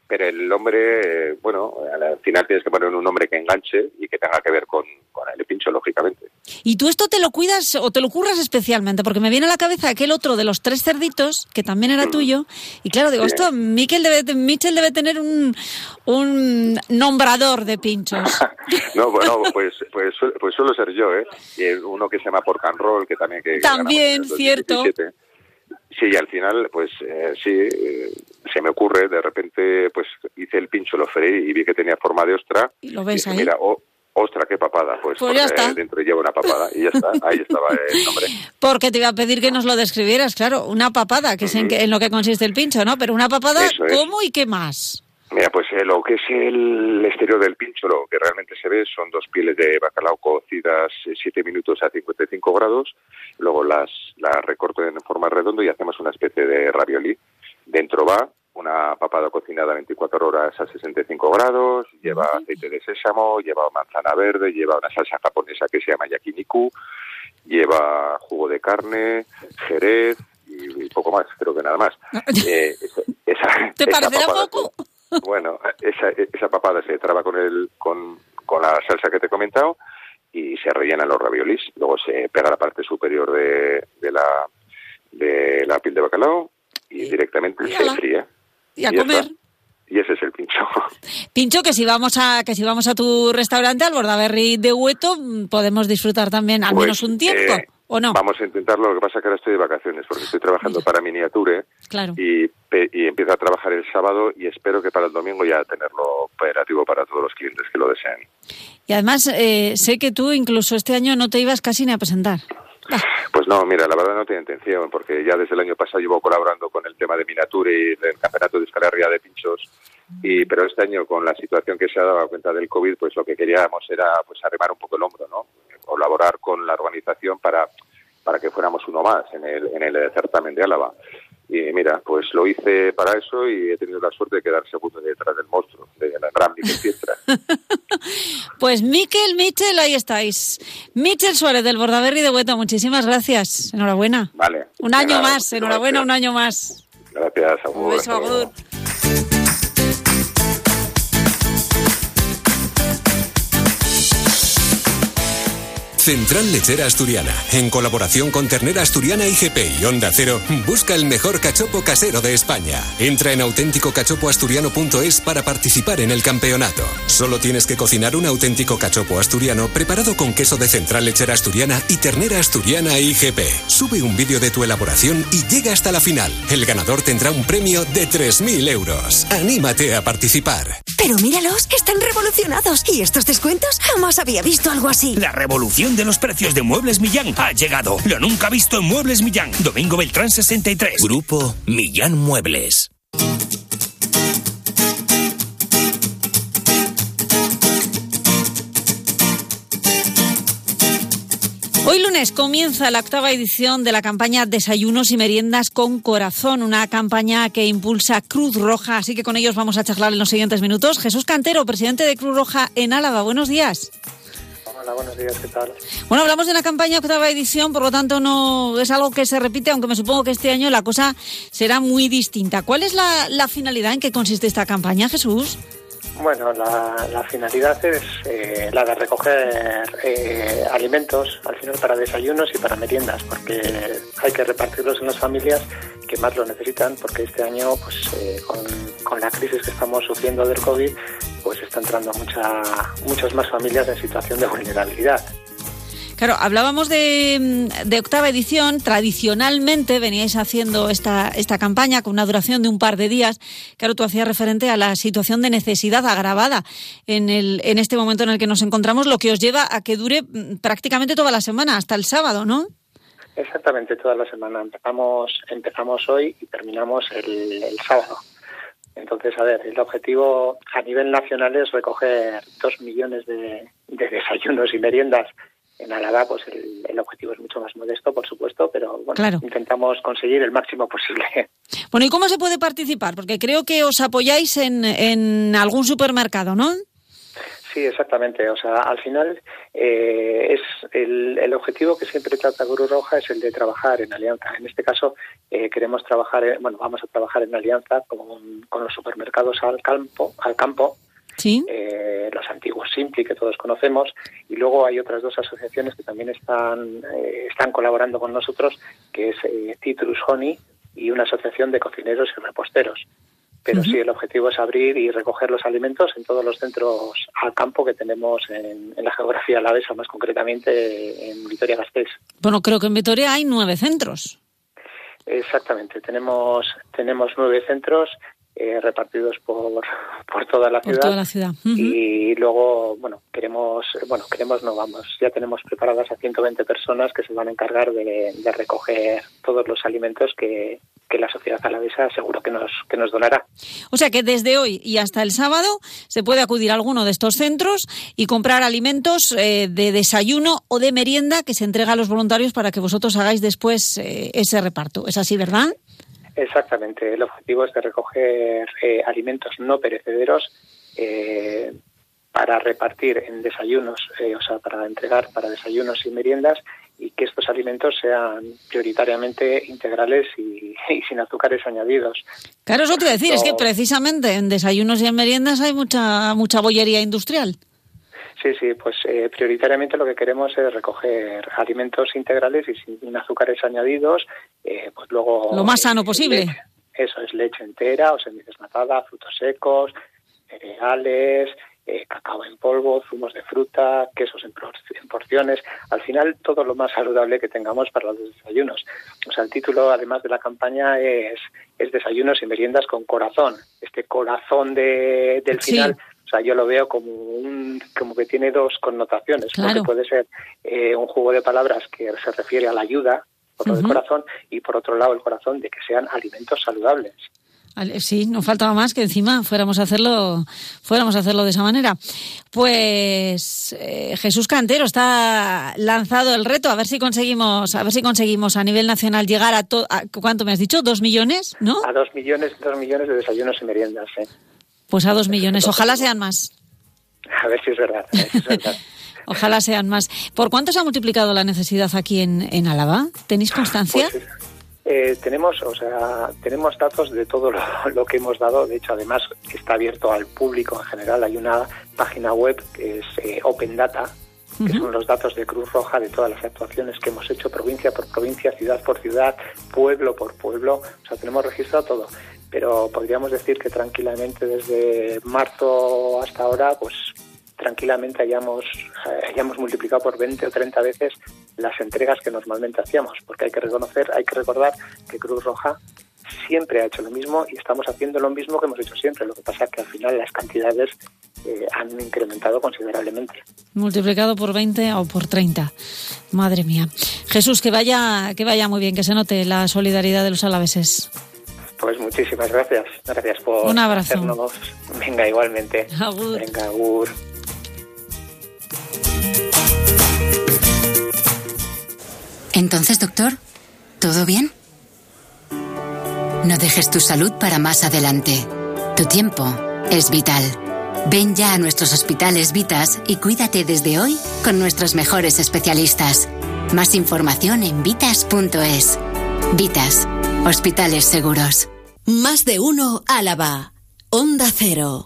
pero el nombre, bueno, al final tienes que poner un nombre que enganche y que tenga que ver con, el pincho, lógicamente. ¿Y tú esto te lo cuidas o te lo curras especialmente? Porque me viene a la cabeza aquel otro de los tres cerditos, que también era tuyo, y claro, digo, esto, Miquel debe, Michel debe tener un, un nombrador de pinchos. no, bueno, pues, pues, pues suelo ser yo, ¿eh? Y uno que se llama Pork and Roll, que también... Que también, cierto. Sí, y al final, pues eh, sí, eh, se me ocurre, de repente, pues hice el pincho, lo freí y vi que tenía forma de ostra. Y lo ves dije, ahí. Mira, oh, ostra, qué papada. Pues, Pues ya porque está. dentro lleva una papada y ya está, ahí estaba el nombre. Porque te iba a pedir que nos lo describieras, claro, una papada, que es en, que- en lo que consiste el pincho, ¿no? Pero una papada, Eso es. ¿cómo y qué más? Mira, pues eh, lo que es el exterior del pincho, lo que realmente se ve son dos pieles de bacalao cocidas 7 minutos a 55 grados, luego las, las recorto en forma redonda y hacemos una especie de ravioli. Dentro va una papada cocinada 24 horas a 65 grados, lleva aceite de sésamo, lleva manzana verde, lleva una salsa japonesa que se llama yakiniku, lleva jugo de carne, jerez y, y poco más, creo que nada más. Eh, esa- esa- ¿Te esa parecerá papada- poco? bueno, esa, esa papada se traba con el con, con la salsa que te he comentado y se rellenan los raviolis. Luego se pega la parte superior de, de la de la piel de bacalao y directamente se ala. Y a comer. está. Y ese es el pincho. Pincho, que si vamos a que si vamos a tu restaurante, al Bordaberry de Hueto, mm, podemos disfrutar también al Pues, menos un tiempo, eh, ¿o no? Vamos a intentarlo. Lo que pasa es que ahora estoy de vacaciones porque estoy trabajando para Miniature Claro. y, y empiezo a trabajar el sábado y espero que para el domingo ya tenerlo operativo para todos los clientes que lo deseen. Y además, eh, sé que tú incluso este año no te ibas casi ni a presentar. Pues no, mira, la verdad no tiene intención, porque ya desde el año pasado llevo colaborando con el tema de Minature y del campeonato de escalería de pinchos, y pero este año con la situación que se ha dado a cuenta del COVID, pues lo que queríamos era pues arrimar un poco el hombro, ¿no? Colaborar con la organización para, para que fuéramos uno más en el, en el certamen de Álava. Y mira, pues lo hice para eso y he tenido la suerte de quedar segundo detrás del monstruo, de la gran Miquel Fiestra. Pues Miquel, Michel, ahí estáis. Michel Suárez del Bordaberry de Hueto, muchísimas gracias. Enhorabuena. Vale. Un año más, enhorabuena, un año más. Gracias, Un Agur, beso, Central Lechera Asturiana, en colaboración con Ternera Asturiana IGP y Onda Cero, busca el mejor cachopo casero de España. Entra en auténticocachopoasturiano.es para participar en el campeonato. Solo tienes que cocinar un auténtico cachopo asturiano preparado con queso de Central Lechera Asturiana y Ternera Asturiana IGP. Sube un vídeo de tu elaboración y llega hasta la final. El ganador tendrá un premio de 3.000 euros. Anímate a participar. Pero míralos, están revolucionados. ¿Y estos descuentos? Jamás había visto algo así. La revolución de los precios de Muebles Millán ha llegado. Lo nunca visto en Muebles Millán. Domingo Beltrán 63. Grupo Millán Muebles. Hoy lunes comienza la octava edición de la campaña Desayunos y Meriendas con Corazón, una campaña que impulsa Cruz Roja, así que con ellos vamos a charlar en los siguientes minutos. Jesús Cantero, presidente de Cruz Roja en Álava, buenos días. Buenos días, ¿qué tal? Bueno, hablamos de una campaña octava edición, por lo tanto no es algo que se repite, aunque me supongo que este año la cosa será muy distinta. ¿Cuál es la, la finalidad en qué consiste esta campaña, Jesús? Bueno, la, la finalidad es eh, la de recoger eh, alimentos al final para desayunos y para meriendas, porque hay que repartirlos en las familias que más lo necesitan, porque este año, pues eh, con, la crisis que estamos sufriendo del COVID, pues está entrando mucha, muchas más familias en situación de vulnerabilidad. Claro, hablábamos de, de octava edición. Tradicionalmente veníais haciendo esta, esta campaña con una duración de un par de días. Claro, tú hacías referente a la situación de necesidad agravada en, el, en este momento en el que nos encontramos, lo que os lleva a que dure mm, prácticamente toda la semana, hasta el sábado, ¿no? Exactamente, toda la semana. Empezamos, empezamos hoy y terminamos el, el sábado. Entonces, a ver, el objetivo a nivel nacional es recoger dos millones de, de desayunos y meriendas. En Álava, pues el, el, objetivo es mucho más modesto, por supuesto, pero bueno, Claro. intentamos conseguir el máximo posible. Bueno, ¿y cómo se puede participar? Porque creo que os apoyáis en, en algún supermercado, ¿no? Sí, exactamente. O sea, al final eh, es el, el, objetivo que siempre trata Cruz Roja es el de trabajar en alianza. En este caso eh, queremos trabajar, en- bueno, vamos a trabajar en alianza con, con los supermercados al campo, al campo, Sí. eh, los antiguos Simpli que todos conocemos, y luego hay otras dos asociaciones que también están eh, están colaborando con nosotros, que es eh, Citrus Honey y una asociación de cocineros y reposteros. Pero sí, el objetivo es abrir y recoger los alimentos en todos los centros al campo que tenemos en, en la geografía alavesa, más concretamente en Vitoria-Gasteiz. Bueno, creo que en Vitoria hay nueve centros. Exactamente, tenemos, tenemos nueve centros eh, repartidos por, por toda la ciudad. toda la ciudad. Y luego, bueno, queremos, bueno, queremos no vamos, ya tenemos preparadas a 120 personas que se van a encargar de, de recoger todos los alimentos que, que la sociedad alavesa seguro que nos, que nos donará. O sea que desde hoy y hasta el sábado se puede acudir a alguno de estos centros y comprar alimentos eh, de desayuno o de merienda que se entrega a los voluntarios para que vosotros hagáis después eh, ese reparto. ¿Es así, verdad? Exactamente. El objetivo es de recoger eh, alimentos no perecederos para repartir en desayunos, o sea, para entregar para desayunos y meriendas y que estos alimentos sean prioritariamente integrales y, sin azúcares añadidos. Claro, eso te iba a decir, es que precisamente en desayunos y en meriendas hay mucha, mucha bollería industrial. Sí, sí, pues eh, prioritariamente lo que queremos es recoger alimentos integrales y sin azúcares añadidos, eh, pues luego... Lo más sano posible. eso es leche entera o semidesnatada, frutos secos, cereales, eh, cacao en polvo, zumos de fruta, quesos en, porciones, al final todo lo más saludable que tengamos para los desayunos. O sea, el título, además de la campaña, es, es Desayunos y meriendas con corazón. Este corazón de, del final, o sea, yo lo veo como un, como que tiene dos connotaciones, porque puede ser eh, un juego de palabras que se refiere a la ayuda, por lo del corazón, y por otro lado el corazón de que sean alimentos saludables. Sí, no faltaba más que encima fuéramos a hacerlo, fuéramos a hacerlo de esa manera. Pues eh, Jesús Cantero está lanzado el reto, a ver si conseguimos, a ver si conseguimos a nivel nacional llegar a, ¿cuánto me has dicho? ¿Dos millones? ¿No? A dos millones, dos millones de desayunos y meriendas, ¿eh? Pues a dos millones, ojalá sean más. A ver si es verdad. ojalá sean más. ¿Por cuánto se ha multiplicado la necesidad aquí en, en Álava? ¿Tenéis constancia? Pues, eh, tenemos, o sea, tenemos datos de todo lo, que hemos dado. De hecho, además está abierto al público en general. Hay una página web que es eh, Open Data, que son los datos de Cruz Roja de todas las actuaciones que hemos hecho provincia por provincia, ciudad por ciudad, pueblo por pueblo. O sea, tenemos registrado todo. Pero podríamos decir que tranquilamente desde marzo hasta ahora, pues tranquilamente hayamos, eh, hayamos multiplicado por 20 o 30 veces las entregas que normalmente hacíamos, porque hay que reconocer, hay que recordar que Cruz Roja siempre ha hecho lo mismo y estamos haciendo lo mismo que hemos hecho siempre. Lo que pasa es que al final las cantidades eh, han incrementado considerablemente. Multiplicado por 20 o por 30. Madre mía. Jesús, que vaya, que vaya muy bien, que se note la solidaridad de los alaveses. Pues muchísimas gracias. Gracias por Un abrazo. Venga, igualmente. Venga, agur. Entonces, doctor, ¿todo bien? No dejes tu salud para más adelante. Tu tiempo es vital. Ven ya a nuestros hospitales Vitas y cuídate desde hoy con nuestros mejores especialistas. Más información en vitas.es. Vitas, hospitales seguros. Más de uno Álava. Onda Cero.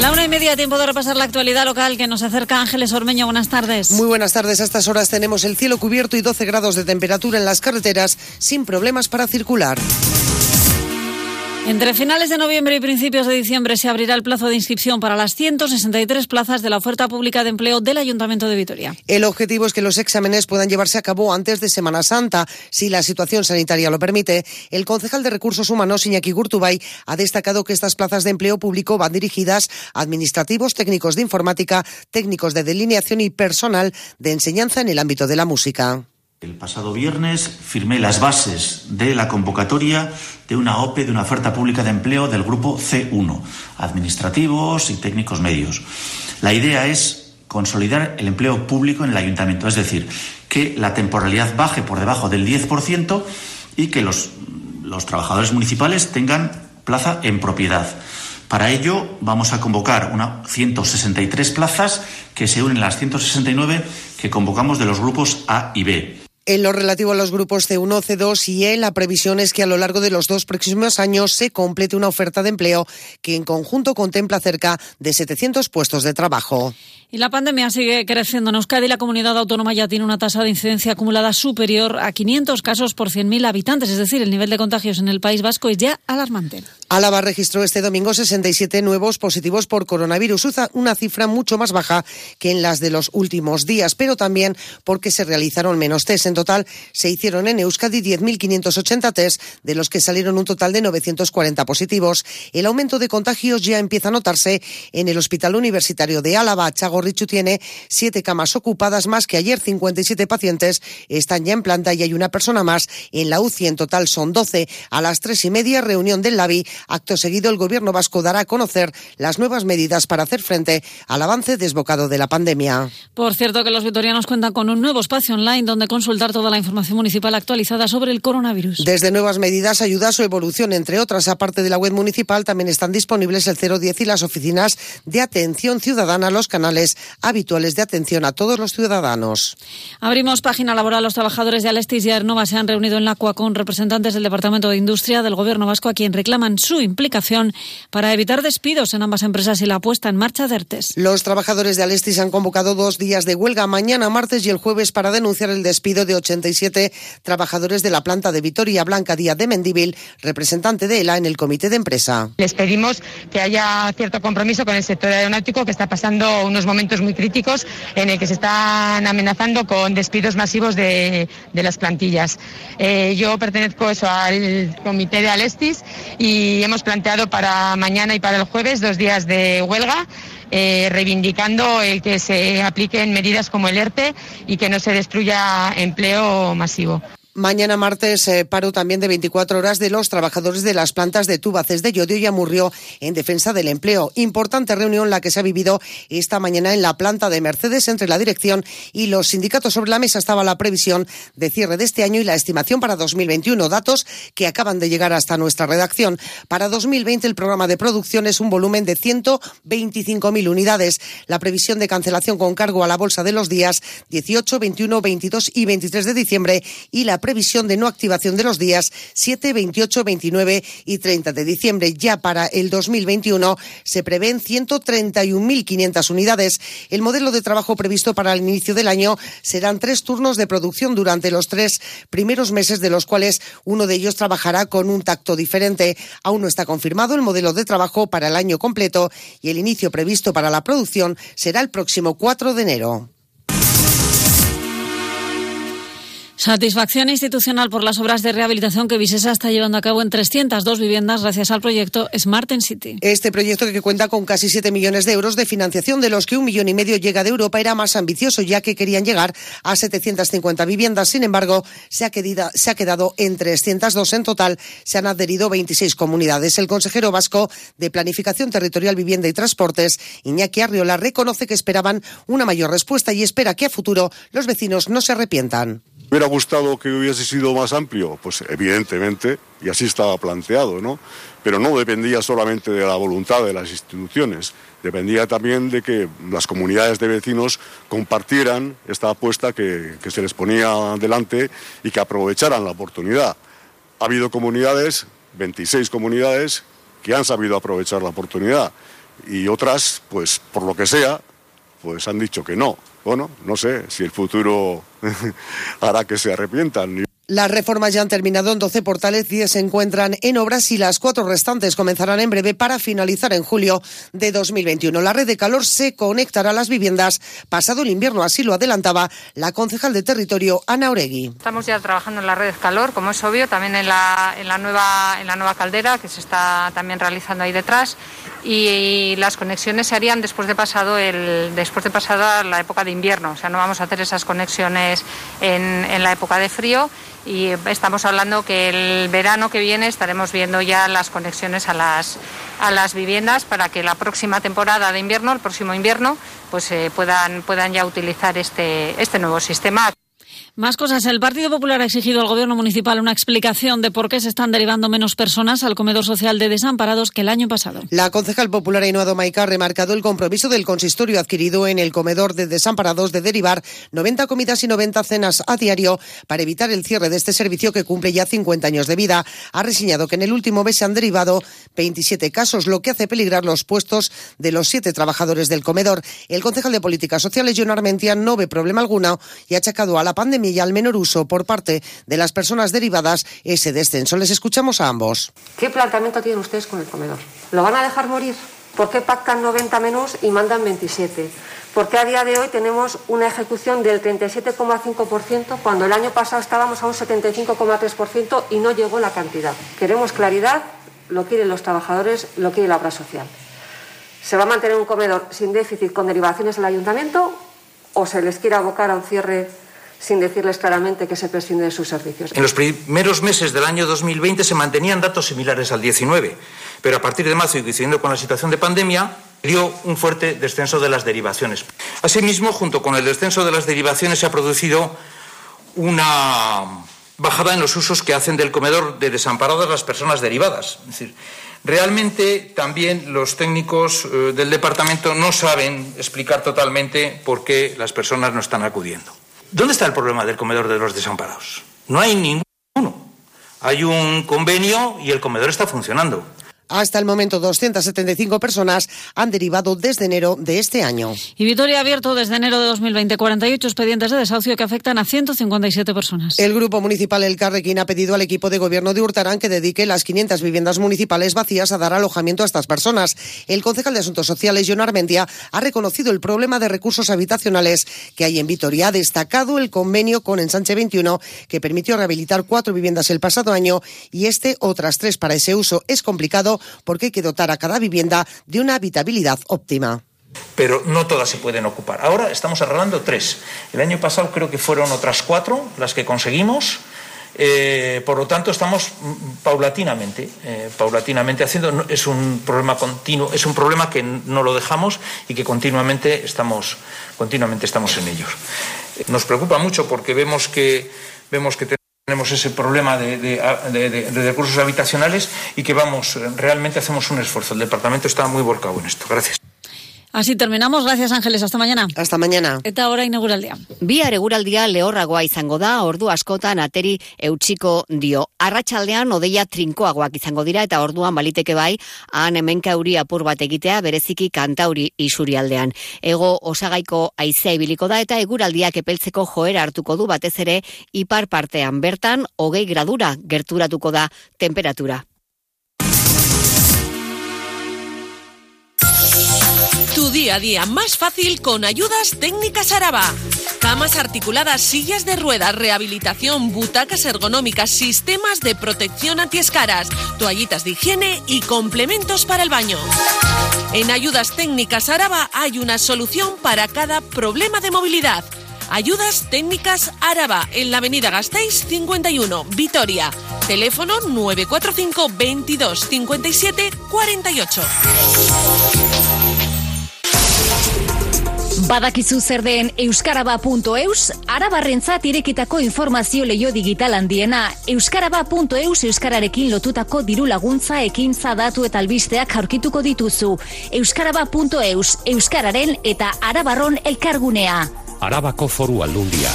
La una y media, tiempo de repasar la actualidad local que nos acerca Ángeles Ormeño. Buenas tardes. Muy buenas tardes. A estas horas tenemos el cielo cubierto y 12 grados de temperatura en las carreteras sin problemas para circular. Entre finales de noviembre y principios de diciembre se abrirá el plazo de inscripción para las 163 plazas de la oferta pública de empleo del Ayuntamiento de Vitoria. El objetivo es que los exámenes puedan llevarse a cabo antes de Semana Santa, si la situación sanitaria lo permite. El concejal de Recursos Humanos, Iñaki Gurtubay, ha destacado que estas plazas de empleo público van dirigidas a administrativos, técnicos de informática, técnicos de delineación y personal de enseñanza en el ámbito de la música. El pasado viernes firmé las bases de la convocatoria de una OPE, de una oferta pública de empleo del grupo C1, administrativos y técnicos medios. La idea es consolidar el empleo público en el ayuntamiento, es decir, que la temporalidad baje por debajo del 10% y que los, los trabajadores municipales tengan plaza en propiedad. Para ello vamos a convocar una 163 plazas que se unen a las 169 que convocamos de los grupos A y B. En lo relativo a los grupos C1, C2 y E, la previsión es que a lo largo de los dos próximos años se complete una oferta de empleo que en conjunto contempla cerca de 700 puestos de trabajo. Y la pandemia sigue creciendo. En Euskadi la comunidad autónoma ya tiene una tasa de incidencia acumulada superior a 500 casos por 100.000 habitantes, es decir, el nivel de contagios en el País Vasco es ya alarmante. Álava registró este domingo 67 nuevos positivos por coronavirus, una cifra mucho más baja que en las de los últimos días, pero también porque se realizaron menos test. En total se hicieron en Euskadi 10.580 test, de los que salieron un total de 940 positivos. El aumento de contagios ya empieza a notarse en el Hospital Universitario de Álava. Chago Richu tiene siete camas ocupadas más que ayer. 57 pacientes están ya en planta y hay una persona más en la UCI. En total son 12. A las tres y media, reunión del LABI. Acto seguido, el gobierno vasco dará a conocer las nuevas medidas para hacer frente al avance desbocado de la pandemia. Por cierto, que los vitorianos cuentan con un nuevo espacio online donde consultar toda la información municipal actualizada sobre el coronavirus. Desde nuevas medidas, ayuda a su evolución, entre otras, aparte de la web municipal, también están disponibles el 010 y las oficinas de atención ciudadana, los canales habituales de atención a todos los ciudadanos. Abrimos página laboral. Los trabajadores de Alestis y Aernova se han reunido en la CUA con representantes del Departamento de Industria del Gobierno vasco a quien reclaman su implicación para evitar despidos en ambas empresas y la puesta en marcha de ERTES. Los trabajadores de Alestis han convocado dos días de huelga mañana, martes y el jueves para denunciar el despido de 87 trabajadores de la planta de Vitoria Blanca Díaz de Mendíbil, representante de ELA en el comité de empresa. Les pedimos que haya cierto compromiso con el sector aeronáutico que está pasando unos momentos muy críticos en el que se están amenazando con despidos masivos de, las plantillas. Eh, yo pertenezco eso al comité de Alestis y hemos planteado para mañana y para el jueves dos días de huelga. Eh, reivindicando el que se apliquen medidas como el ERTE y que no se destruya empleo masivo. Mañana martes, eh, paro también de 24 horas de los trabajadores de las plantas de Tubaces de Llodio y Amurrio en defensa del empleo. Importante reunión la que se ha vivido esta mañana en la planta de Mercedes entre la dirección y los sindicatos. Sobre la mesa estaba la previsión de cierre de este año y la estimación para 2021. Datos que acaban de llegar hasta nuestra redacción. Para 2020 el programa de producción es un volumen de 125.000 unidades. La previsión de cancelación con cargo a la bolsa de los días 18, 21, 22 y 23 de diciembre y la previsión de no activación de los días 7, 28, 29 y 30 de diciembre. Ya para el 2021 se prevén 131.500 unidades. El modelo de trabajo previsto para el inicio del año serán tres turnos de producción durante los tres primeros meses, de los cuales uno de ellos trabajará con un tacto diferente. Aún no está confirmado el modelo de trabajo para el año completo y el inicio previsto para la producción será el próximo 4 de enero. Satisfacción institucional por las obras de rehabilitación que Visesa está llevando a cabo en 302 viviendas gracias al proyecto Smart en City. Este proyecto que cuenta con casi 7 millones de euros de financiación, de los que un millón y medio llega de Europa, era más ambicioso ya que querían llegar a 750 viviendas. Sin embargo, se ha, quedado, se ha quedado en 302 en total. Se han adherido 26 comunidades. El consejero vasco de Planificación Territorial, Vivienda y Transportes, Iñaki Arriola, reconoce que esperaban una mayor respuesta y espera que a futuro los vecinos no se arrepientan hubiera gustado que hubiese sido más amplio? Pues evidentemente, y así estaba planteado, ¿no? Pero no dependía solamente de la voluntad de las instituciones, dependía también de que las comunidades de vecinos compartieran esta apuesta que, que se les ponía delante y que aprovecharan la oportunidad. Ha habido comunidades, 26 comunidades, que han sabido aprovechar la oportunidad y otras, pues por lo que sea, pues han dicho que no. Bueno, no sé si el futuro hará que se arrepientan. Las reformas ya han terminado en 12 portales, 10 se encuentran en obras y las cuatro restantes comenzarán en breve para finalizar en julio de 2021. La red de calor se conectará a las viviendas pasado el invierno, así lo adelantaba la concejal de territorio, Ana Oregui. Estamos ya trabajando en la red de calor, como es obvio, también en la, en la, nueva, en la nueva caldera que se está también realizando ahí detrás y las conexiones se harían después de pasado el después de pasada la época de invierno o sea no vamos a hacer esas conexiones en, en la época de frío y estamos hablando que el verano que viene estaremos viendo ya las conexiones a las, a las viviendas para que la próxima temporada de invierno, el próximo invierno, pues eh, puedan, puedan ya utilizar este, este nuevo sistema. Más cosas. El Partido Popular ha exigido al Gobierno municipal una explicación de por qué se están derivando menos personas al comedor social de desamparados que el año pasado. La concejal popular Ainhoa Domaica ha remarcado el compromiso del consistorio adquirido en el comedor de desamparados de derivar 90 comidas y 90 cenas a diario para evitar el cierre de este servicio que cumple ya 50 años de vida. Ha reseñado que en el último mes se han derivado 27 casos, lo que hace peligrar los puestos de los siete trabajadores del comedor. El concejal de Políticas Sociales, John Armentia, no ve problema alguno y ha achacado a la pandemia y al menor uso por parte de las personas derivadas ese descenso. Les escuchamos a ambos. ¿Qué planteamiento tienen ustedes con el comedor? ¿Lo van a dejar morir? ¿Por qué pactan 90 menús y mandan 27? ¿Por qué a día de hoy tenemos una ejecución del 37,5% cuando el año pasado estábamos a un 75,3% y no llegó la cantidad? Queremos claridad, lo quieren los trabajadores, lo quiere la obra social. ¿Se va a mantener un comedor sin déficit con derivaciones al ayuntamiento o se les quiere abocar a un cierre sin decirles claramente que se prescinde de sus servicios. En los primeros meses del año 2020 se mantenían datos similares al 19, pero a partir de marzo y coincidiendo con la situación de pandemia, dio un fuerte descenso de las derivaciones. Asimismo, junto con el descenso de las derivaciones, se ha producido una bajada en los usos que hacen del comedor de desamparados las personas derivadas. Es decir, realmente también los técnicos eh, del departamento no saben explicar totalmente por qué las personas no están acudiendo. ¿Dónde está el problema del comedor de los desamparados? No hay ninguno. Hay un convenio y el comedor está funcionando. Hasta el momento, 275 personas han derivado desde enero de este año. Y Vitoria ha abierto desde enero de 2020 48 expedientes de desahucio que afectan a 157 personas. El Grupo Municipal El Carrequín ha pedido al equipo de gobierno de Hurtarán que dedique las 500 viviendas municipales vacías a dar alojamiento a estas personas. El concejal de Asuntos Sociales, John Armentia, ha reconocido el problema de recursos habitacionales que hay en Vitoria. Ha destacado el convenio con Ensanche 21 que permitió rehabilitar cuatro viviendas el pasado año y este otras tres para ese uso. Es complicado porque hay que dotar a cada vivienda de una habitabilidad óptima pero no todas se pueden ocupar. Ahora estamos arreglando tres. El año pasado creo que fueron otras cuatro las que conseguimos. Eh, por lo tanto, estamos paulatinamente, eh, paulatinamente haciendo. Es un problema continuo, es un problema que no lo dejamos y que continuamente estamos, continuamente estamos en ellos. Nos preocupa mucho porque vemos que vemos que tenemos ese problema de, recursos habitacionales y que vamos, realmente hacemos un esfuerzo. El departamento está muy volcado en esto. Gracias. Así terminamos. Gracias, Ángeles. Hasta mañana. Hasta mañana. Eta hora inauguraldia. Bihar eguraldia lehorragoa izango da, ordu askotan ateri eutxiko dio. Arratxaldean odeia trinkoagoak izango dira eta orduan baliteke bai, han hemenka euri apur bat egitea bereziki kantauri isurialdean. Ego osagaiko aizea ibiliko da eta eguraldiak epeltzeko joera hartuko du batez ere ipar partean bertan hogei gradura gerturatuko da temperatura. Día a día más fácil con ayudas técnicas Araba. Camas articuladas, sillas de ruedas, rehabilitación, butacas ergonómicas, sistemas de protección antiescaras, toallitas de higiene y complementos para el baño. En Ayudas Técnicas Araba hay una solución para cada problema de movilidad. Ayudas Técnicas Araba en la avenida Gasteiz 51, Vitoria. Teléfono 945 22 57 48. Badakizu zer den euskaraba.eus, arabarrentzat irekitako informazio leio digital handiena. Euskaraba.eus euskararekin lotutako diru laguntza ekintza datu eta albisteak aurkituko dituzu. Euskaraba.eus, euskararen eta arabarron elkargunea. Arabako foru aldundia.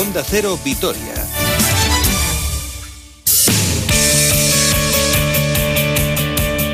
Onda Cero Vitoria.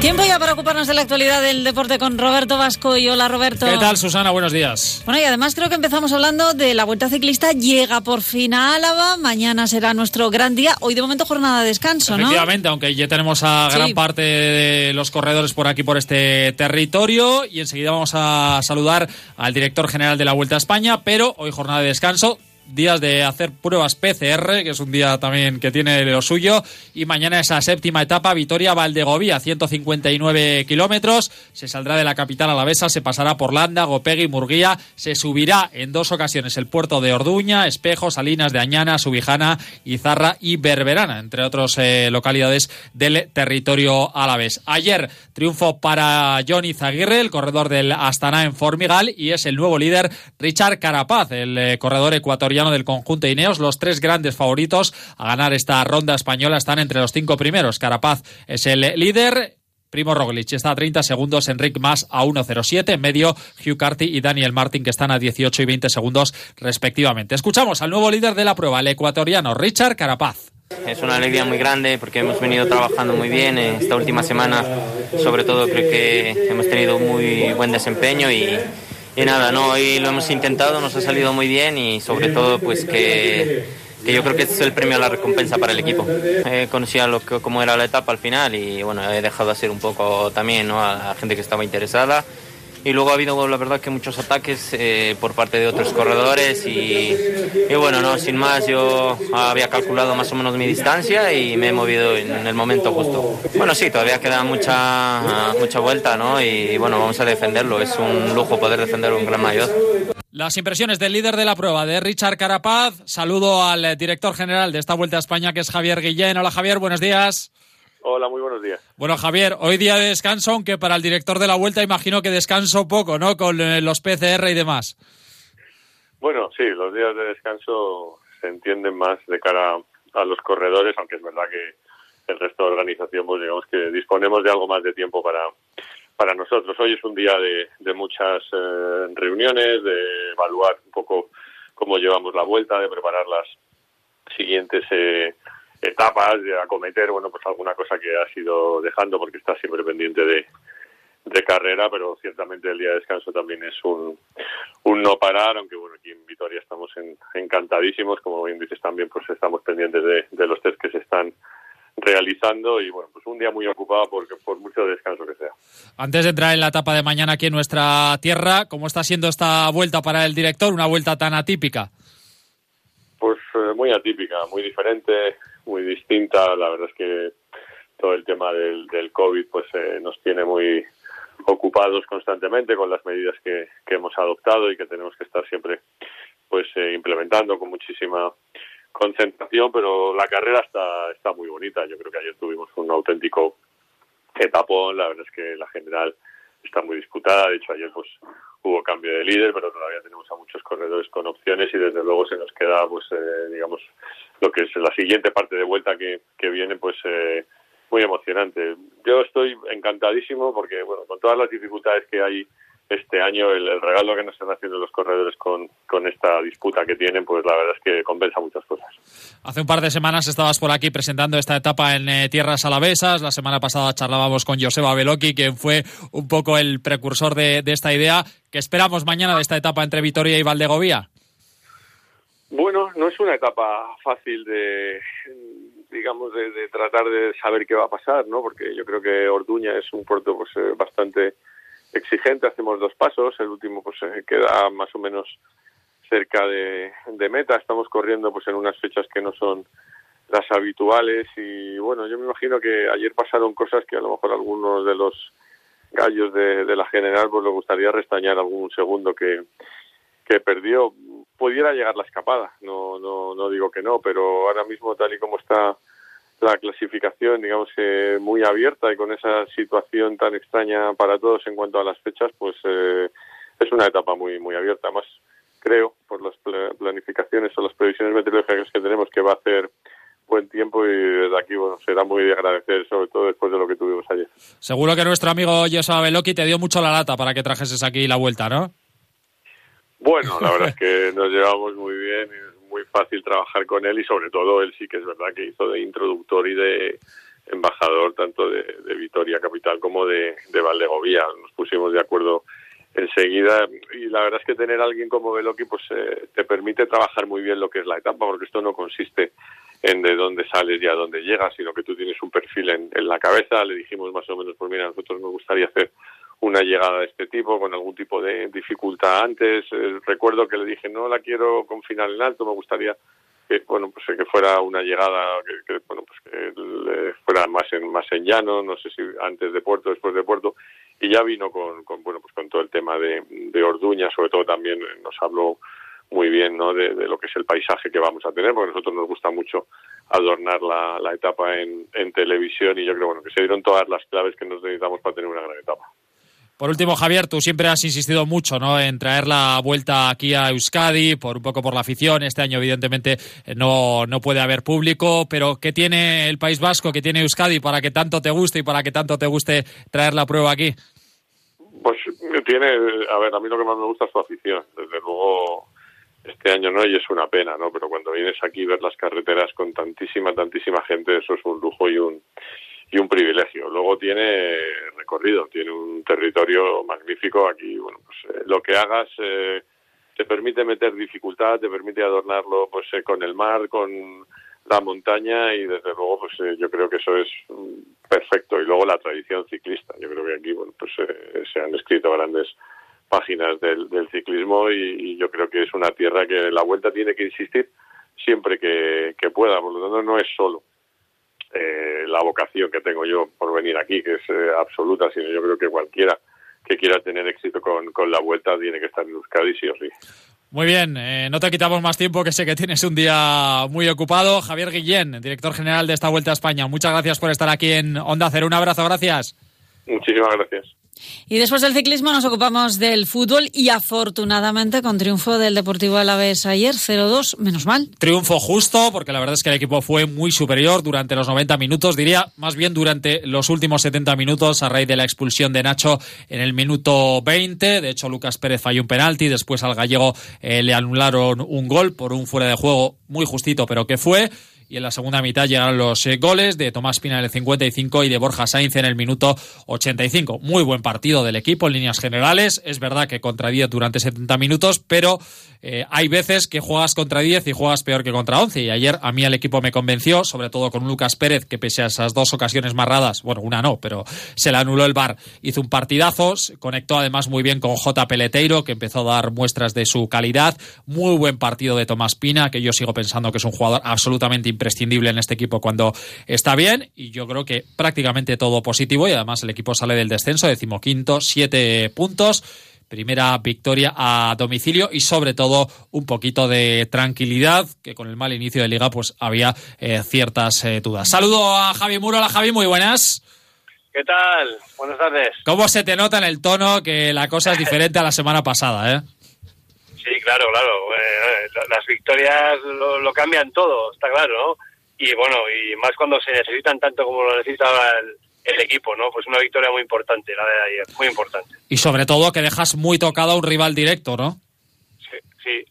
Tiempo ya para ocuparnos de la actualidad del deporte con Roberto Vasco. Y hola, Roberto. ¿Qué tal, Susana? Buenos días. Bueno, y además creo que empezamos hablando de la Vuelta Ciclista. Llega por fin a Álava. Mañana será nuestro gran día. Hoy, de momento, jornada de descanso, ¿no? Efectivamente, aunque ya tenemos a gran parte de los corredores por aquí, por este territorio. Y enseguida vamos a saludar al director general de la Vuelta a España. Pero hoy jornada de descanso días de hacer pruebas PCR, que es un día también que tiene lo suyo, y mañana esa séptima etapa, Vitoria-Valdegovía, 159 kilómetros, se saldrá de la capital alavesa, se pasará por Landa, Gopegui, Murguía, se subirá en dos ocasiones el puerto de Orduña, Espejo, Salinas de Añana, Subijana, Izarra y Berberana, entre otras eh, localidades del territorio alavés. Ayer triunfo para Johnny Zaguirre, el corredor del Astana en Formigal, y es el nuevo líder Richard Carapaz, el eh, corredor ecuatoriano del conjunto Ineos. Los tres grandes favoritos a ganar esta ronda española están entre los cinco primeros. Carapaz es el líder. Primo Roglic está a 30 segundos, Enric Mas a 1.07, en medio Hugh Carty y Daniel Martin que están a 18 y 20 segundos respectivamente. Escuchamos al nuevo líder de la prueba, el ecuatoriano Richard Carapaz. Es una alegría muy grande porque hemos venido trabajando muy bien esta última semana. Sobre todo creo que hemos tenido muy buen desempeño y, y nada, no, hoy lo hemos intentado, nos ha salido muy bien y sobre todo pues que, que yo creo que este es el premio a la recompensa para el equipo. Eh, conocía lo que, cómo era la etapa al final y bueno, he dejado hacer un poco también ¿no? a la gente que estaba interesada y luego ha habido la verdad que muchos ataques eh, por parte de otros corredores y, y, bueno, no, sin más yo había calculado más o menos mi distancia y me he movido en el momento justo. Bueno, sí, todavía queda mucha, mucha vuelta ¿no? y bueno, vamos a defenderlo, es un lujo poder defender un gran mayor. Las impresiones del líder de la prueba, de Richard Carapaz. Saludo al director general de esta Vuelta a España, que es Javier Guillén. Hola Javier, buenos días. Hola, muy buenos días. Bueno, Javier, hoy día de descanso, aunque para el director de la vuelta imagino que descanso poco, ¿no? Con eh, los PCR y demás. Bueno, sí, los días de descanso se entienden más de cara a los corredores, aunque es verdad que el resto de la organización, pues digamos que disponemos de algo más de tiempo para, para nosotros. Hoy es un día de, de muchas eh, reuniones, de evaluar un poco cómo llevamos la vuelta, de preparar las siguientes eh, etapas, de acometer, bueno, pues alguna cosa que ha sido dejando porque está siempre pendiente de, de carrera, pero ciertamente el día de descanso también es un, un no parar, aunque bueno, aquí en Vitoria estamos encantadísimos, como bien dices también, pues estamos pendientes de, de, los test que se están realizando y bueno, pues un día muy ocupado por, por mucho descanso que sea. Antes de entrar en la etapa de mañana aquí en nuestra tierra, ¿cómo está siendo esta vuelta para el director? Una vuelta tan atípica. Pues eh, muy atípica, muy diferente, muy distinta. La verdad es que todo el tema del, del COVID pues eh, nos tiene muy ocupados constantemente con las medidas que, que, hemos adoptado y que tenemos que estar siempre pues eh, implementando con muchísima concentración, pero la carrera está, está muy bonita. Yo creo que ayer tuvimos un auténtico etapón, la verdad es que la general está muy disputada, de hecho ayer pues hubo cambio de líder, pero todavía tenemos a muchos corredores con opciones y desde luego se nos queda pues eh, digamos lo que es la siguiente parte de vuelta que, que viene pues eh, muy emocionante. Yo estoy encantadísimo porque bueno, con todas las dificultades que hay este año el, el, regalo que nos están haciendo los corredores con, con, esta disputa que tienen, pues la verdad es que compensa muchas cosas. Hace un par de semanas estabas por aquí presentando esta etapa en eh, tierras alavesas. La semana pasada charlábamos con Joseba Beloki, quien fue un poco el precursor de, de esta idea. ¿Qué esperamos mañana de esta etapa entre Vitoria y Valdegovía? Bueno, no es una etapa fácil de digamos de, de tratar de saber qué va a pasar, ¿no? Porque yo creo que Orduña es un puerto pues eh, bastante exigente, hacemos dos pasos, el último pues queda más o menos cerca de, de, meta, estamos corriendo pues en unas fechas que no son las habituales y bueno, yo me imagino que ayer pasaron cosas que a lo mejor algunos de los gallos de, de la general pues le gustaría restañar algún segundo que, que perdió, pudiera llegar la escapada, no, no, no digo que no, pero ahora mismo tal y como está la clasificación, digamos que muy abierta y con esa situación tan extraña para todos en cuanto a las fechas, pues eh, es una etapa muy muy abierta. Más creo, por las planificaciones o las previsiones meteorológicas que tenemos, que va a hacer buen tiempo y desde aquí bueno, será muy de agradecer, sobre todo después de lo que tuvimos ayer. Seguro que nuestro amigo Joseba Beloki te dio mucho la lata para que trajeses aquí la vuelta, ¿no? Bueno, la verdad es que nos llevamos muy bien muy fácil trabajar con él y sobre todo él sí que es verdad que hizo de introductor y de embajador tanto de, de Vitoria Capital como de, de Valdegovía. Nos pusimos de acuerdo enseguida y la verdad es que tener a alguien como Veloki pues eh, te permite trabajar muy bien lo que es la etapa porque esto no consiste en de dónde sales y a dónde llegas, sino que tú tienes un perfil en, la cabeza. Le dijimos más o menos, pues mira, nosotros nos gustaría hacer una llegada de este tipo con algún tipo de dificultad antes. Eh, recuerdo que le dije, no la quiero con final en alto, me gustaría que bueno pues que fuera una llegada que, bueno pues que fuera más en más en llano no sé si antes de puerto después de puerto y ya vino con, con bueno pues con todo el tema de, de Orduña sobre todo también nos habló muy bien ¿no? De, de, lo que es el paisaje que vamos a tener, porque a nosotros nos gusta mucho adornar la, la etapa en, en televisión y yo creo bueno, que se dieron todas las claves que nos necesitamos para tener una gran etapa. Por último, Javier, tú siempre has insistido mucho ¿no? en traer la vuelta aquí a Euskadi, por un poco por la afición. Este año, evidentemente, no, no puede haber público, pero ¿qué tiene el País Vasco, qué tiene Euskadi para que tanto te guste y para que tanto te guste traer la prueba aquí? Pues tiene, a ver, a mí lo que más me gusta es su afición. Desde luego, este año no, y es una pena, ¿no? Pero cuando vienes aquí a ver las carreteras con tantísima, tantísima gente, eso es un lujo y un y un privilegio. Luego tiene recorrido, tiene un territorio magnífico. Aquí, bueno, pues eh, lo que hagas eh, te permite meter dificultad, te permite adornarlo pues eh, con el mar, con la montaña y desde luego pues eh, yo creo que eso es mm, perfecto. Y luego la tradición ciclista. Yo creo que aquí, bueno, pues eh, se han escrito grandes páginas del, del ciclismo y, yo creo que es una tierra que la vuelta tiene que insistir siempre que pueda. Por lo tanto, no es solo eh, la vocación que tengo yo por venir aquí, que es eh, absoluta, sino yo creo que cualquiera que quiera tener éxito con, con la vuelta tiene que estar en Euskadi sí o sí. Muy bien, eh, no te quitamos más tiempo, que sé que tienes un día muy ocupado. Javier Guillén, director general de esta Vuelta a España, muchas gracias por estar aquí en Onda Cero. Un abrazo, gracias. Muchísimas gracias. Y después del ciclismo nos ocupamos del fútbol y afortunadamente con triunfo del Deportivo Alavés ayer 0-2, menos mal. Triunfo justo porque la verdad es que el equipo fue muy superior durante los 90 minutos, diría más bien durante los últimos 70 minutos a raíz de la expulsión de Nacho en el minuto 20. De hecho Lucas Pérez falló un penalti, después al gallego eh, le anularon un gol por un fuera de juego muy justito pero que fue y en la segunda mitad llegaron los eh, goles de Tomás Pina en el 55 y de Borja Sainz en el minuto 85. Muy buen partido del equipo en líneas generales. Es verdad que contra 10 durante 70 minutos, pero eh, hay veces que juegas contra 10 y juegas peor que contra 11. Y ayer a mí el equipo me convenció, sobre todo con Lucas Pérez, que pese a esas dos ocasiones marradas, bueno, una no, pero se le anuló el bar, hizo un partidazo. Conectó además muy bien con J. Peleteiro, que empezó a dar muestras de su calidad. Muy buen partido de Tomás Pina, que yo sigo pensando que es un jugador absolutamente imprescindible en este equipo cuando está bien. Y yo creo que prácticamente todo positivo. Y además el equipo sale del descenso, decimoquinto, siete puntos primera victoria a domicilio y sobre todo un poquito de tranquilidad, que con el mal inicio de liga pues había eh, ciertas eh, dudas. Saludo a Javi Muro, hola Javi, muy buenas. ¿Qué tal? Buenas tardes. ¿Cómo se te nota en el tono que la cosa es diferente a la semana pasada, eh? Sí, claro, claro. Eh, las victorias lo, lo, cambian todo, está claro, ¿no? Y bueno, y más cuando se necesitan tanto como lo necesitaba el, el equipo, ¿no? Pues una victoria muy importante, la de ayer, muy importante. Y sobre todo que dejas muy tocado a un rival directo, ¿no? Sí, sí.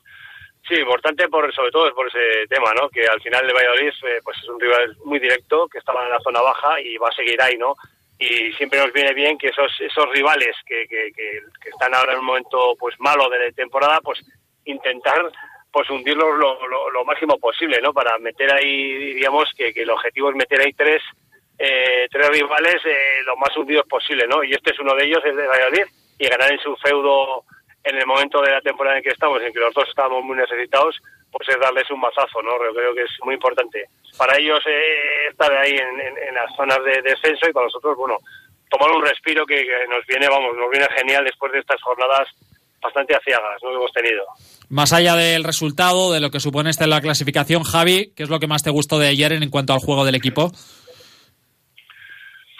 Sí, importante por, sobre todo por ese tema, ¿no? Que al final de Valladolid eh, pues es un rival muy directo, que estaba en la zona baja y va a seguir ahí, ¿no? Y siempre nos viene bien que esos esos rivales que, que, que, que están ahora en un momento pues malo de la temporada, pues intentar pues hundirlos lo, lo, máximo posible, ¿no? Para meter ahí, diríamos, que, el objetivo es meter ahí tres eh, tres rivales eh, lo más hundidos posible, ¿no? Y este es uno de ellos, es de Valladolid, y ganar en su feudo en el momento de la temporada en que estamos, en que los dos estábamos muy necesitados, pues es darles un masazo, ¿no? Creo que es muy importante para ellos eh, estar ahí en, las zonas de descenso y para nosotros, bueno, tomar un respiro que, nos viene, vamos, nos viene genial después de estas jornadas bastante aciagas ¿no? que hemos tenido. Más allá del resultado, de lo que supone esta en la clasificación, Javi, ¿qué es lo que más te gustó de ayer en cuanto al juego del equipo?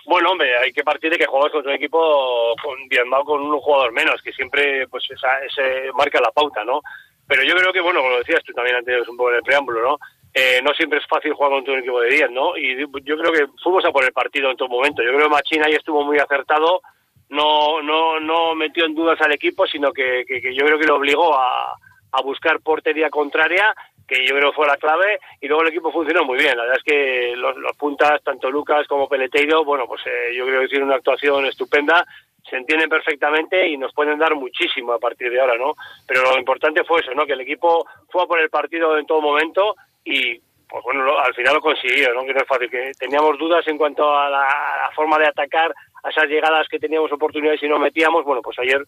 Bueno, hombre, hay que partir de que juegas contra un equipo con Bienbao con un jugador menos, que siempre pues esa, ese marca la pauta, ¿no? Pero yo creo que, bueno, como lo decías tú también antes un poco en el preámbulo, ¿no? Eh, no siempre es fácil jugar contra un equipo de 10, ¿no? Y yo creo que fuimos a por el partido en todo momento. Yo creo que Machina ahí estuvo muy acertado, no, no, no metió en dudas al equipo, sino que, que, yo creo que lo obligó a, a buscar portería contraria que yo creo fue la clave y luego el equipo funcionó muy bien. La verdad es que los, los puntas, tanto Lucas como Peleteiro, bueno, pues eh, yo creo que hicieron una actuación estupenda, se entienden perfectamente y nos pueden dar muchísimo a partir de ahora, ¿no? Pero lo importante fue eso, ¿no? Que el equipo fue a por el partido en todo momento y pues bueno, al final lo conseguido, ¿no? Que no es fácil, que teníamos dudas en cuanto a la, forma de atacar, a esas llegadas que teníamos oportunidades y no metíamos, bueno, pues ayer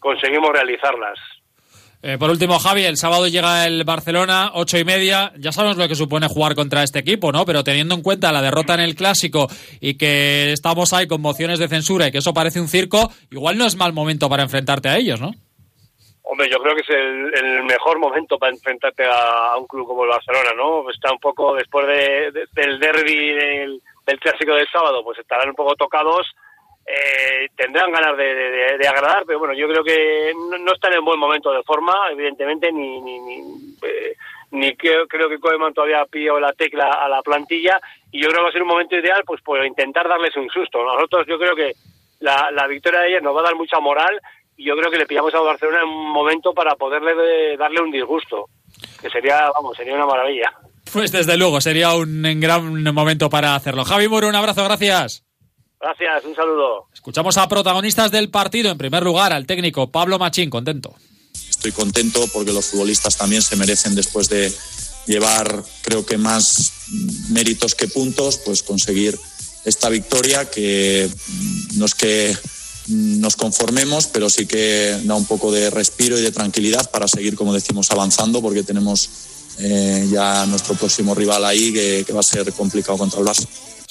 conseguimos realizarlas. Eh, por último, Javi, el sábado llega el Barcelona, ocho y media. Ya sabemos lo que supone jugar contra este equipo, ¿no? Pero teniendo en cuenta la derrota en el clásico y que estamos ahí con mociones de censura y que eso parece un circo, igual no es mal momento para enfrentarte a ellos, ¿no? Hombre, yo creo que es el, mejor momento para enfrentarte a, un club como el Barcelona, ¿no? Está un poco después del derby del, clásico del sábado, pues estarán un poco tocados. Eh, tendrán ganas de, agradar, pero bueno, yo creo que no, están en buen momento de forma, evidentemente, ni ni, ni, eh, creo, que Koeman todavía ha pillado la tecla a la plantilla y yo creo que va a ser un momento ideal pues por intentar darles un susto. Nosotros yo creo que la, victoria de ayer nos va a dar mucha moral y yo creo que le pillamos a Barcelona en un momento para poderle darle un disgusto, que sería, vamos, sería una maravilla. Pues desde luego, sería un gran momento para hacerlo. Javi Muro, un abrazo, gracias. Gracias, un saludo. Escuchamos a protagonistas del partido. En primer lugar, al técnico Pablo Machín, contento. Estoy contento porque los futbolistas también se merecen después de llevar, creo que más méritos que puntos, pues conseguir esta victoria que no es que nos conformemos, pero sí que da un poco de respiro y de tranquilidad para seguir, como decimos, avanzando, porque tenemos eh, ya nuestro próximo rival ahí que, va a ser complicado contra el Barça.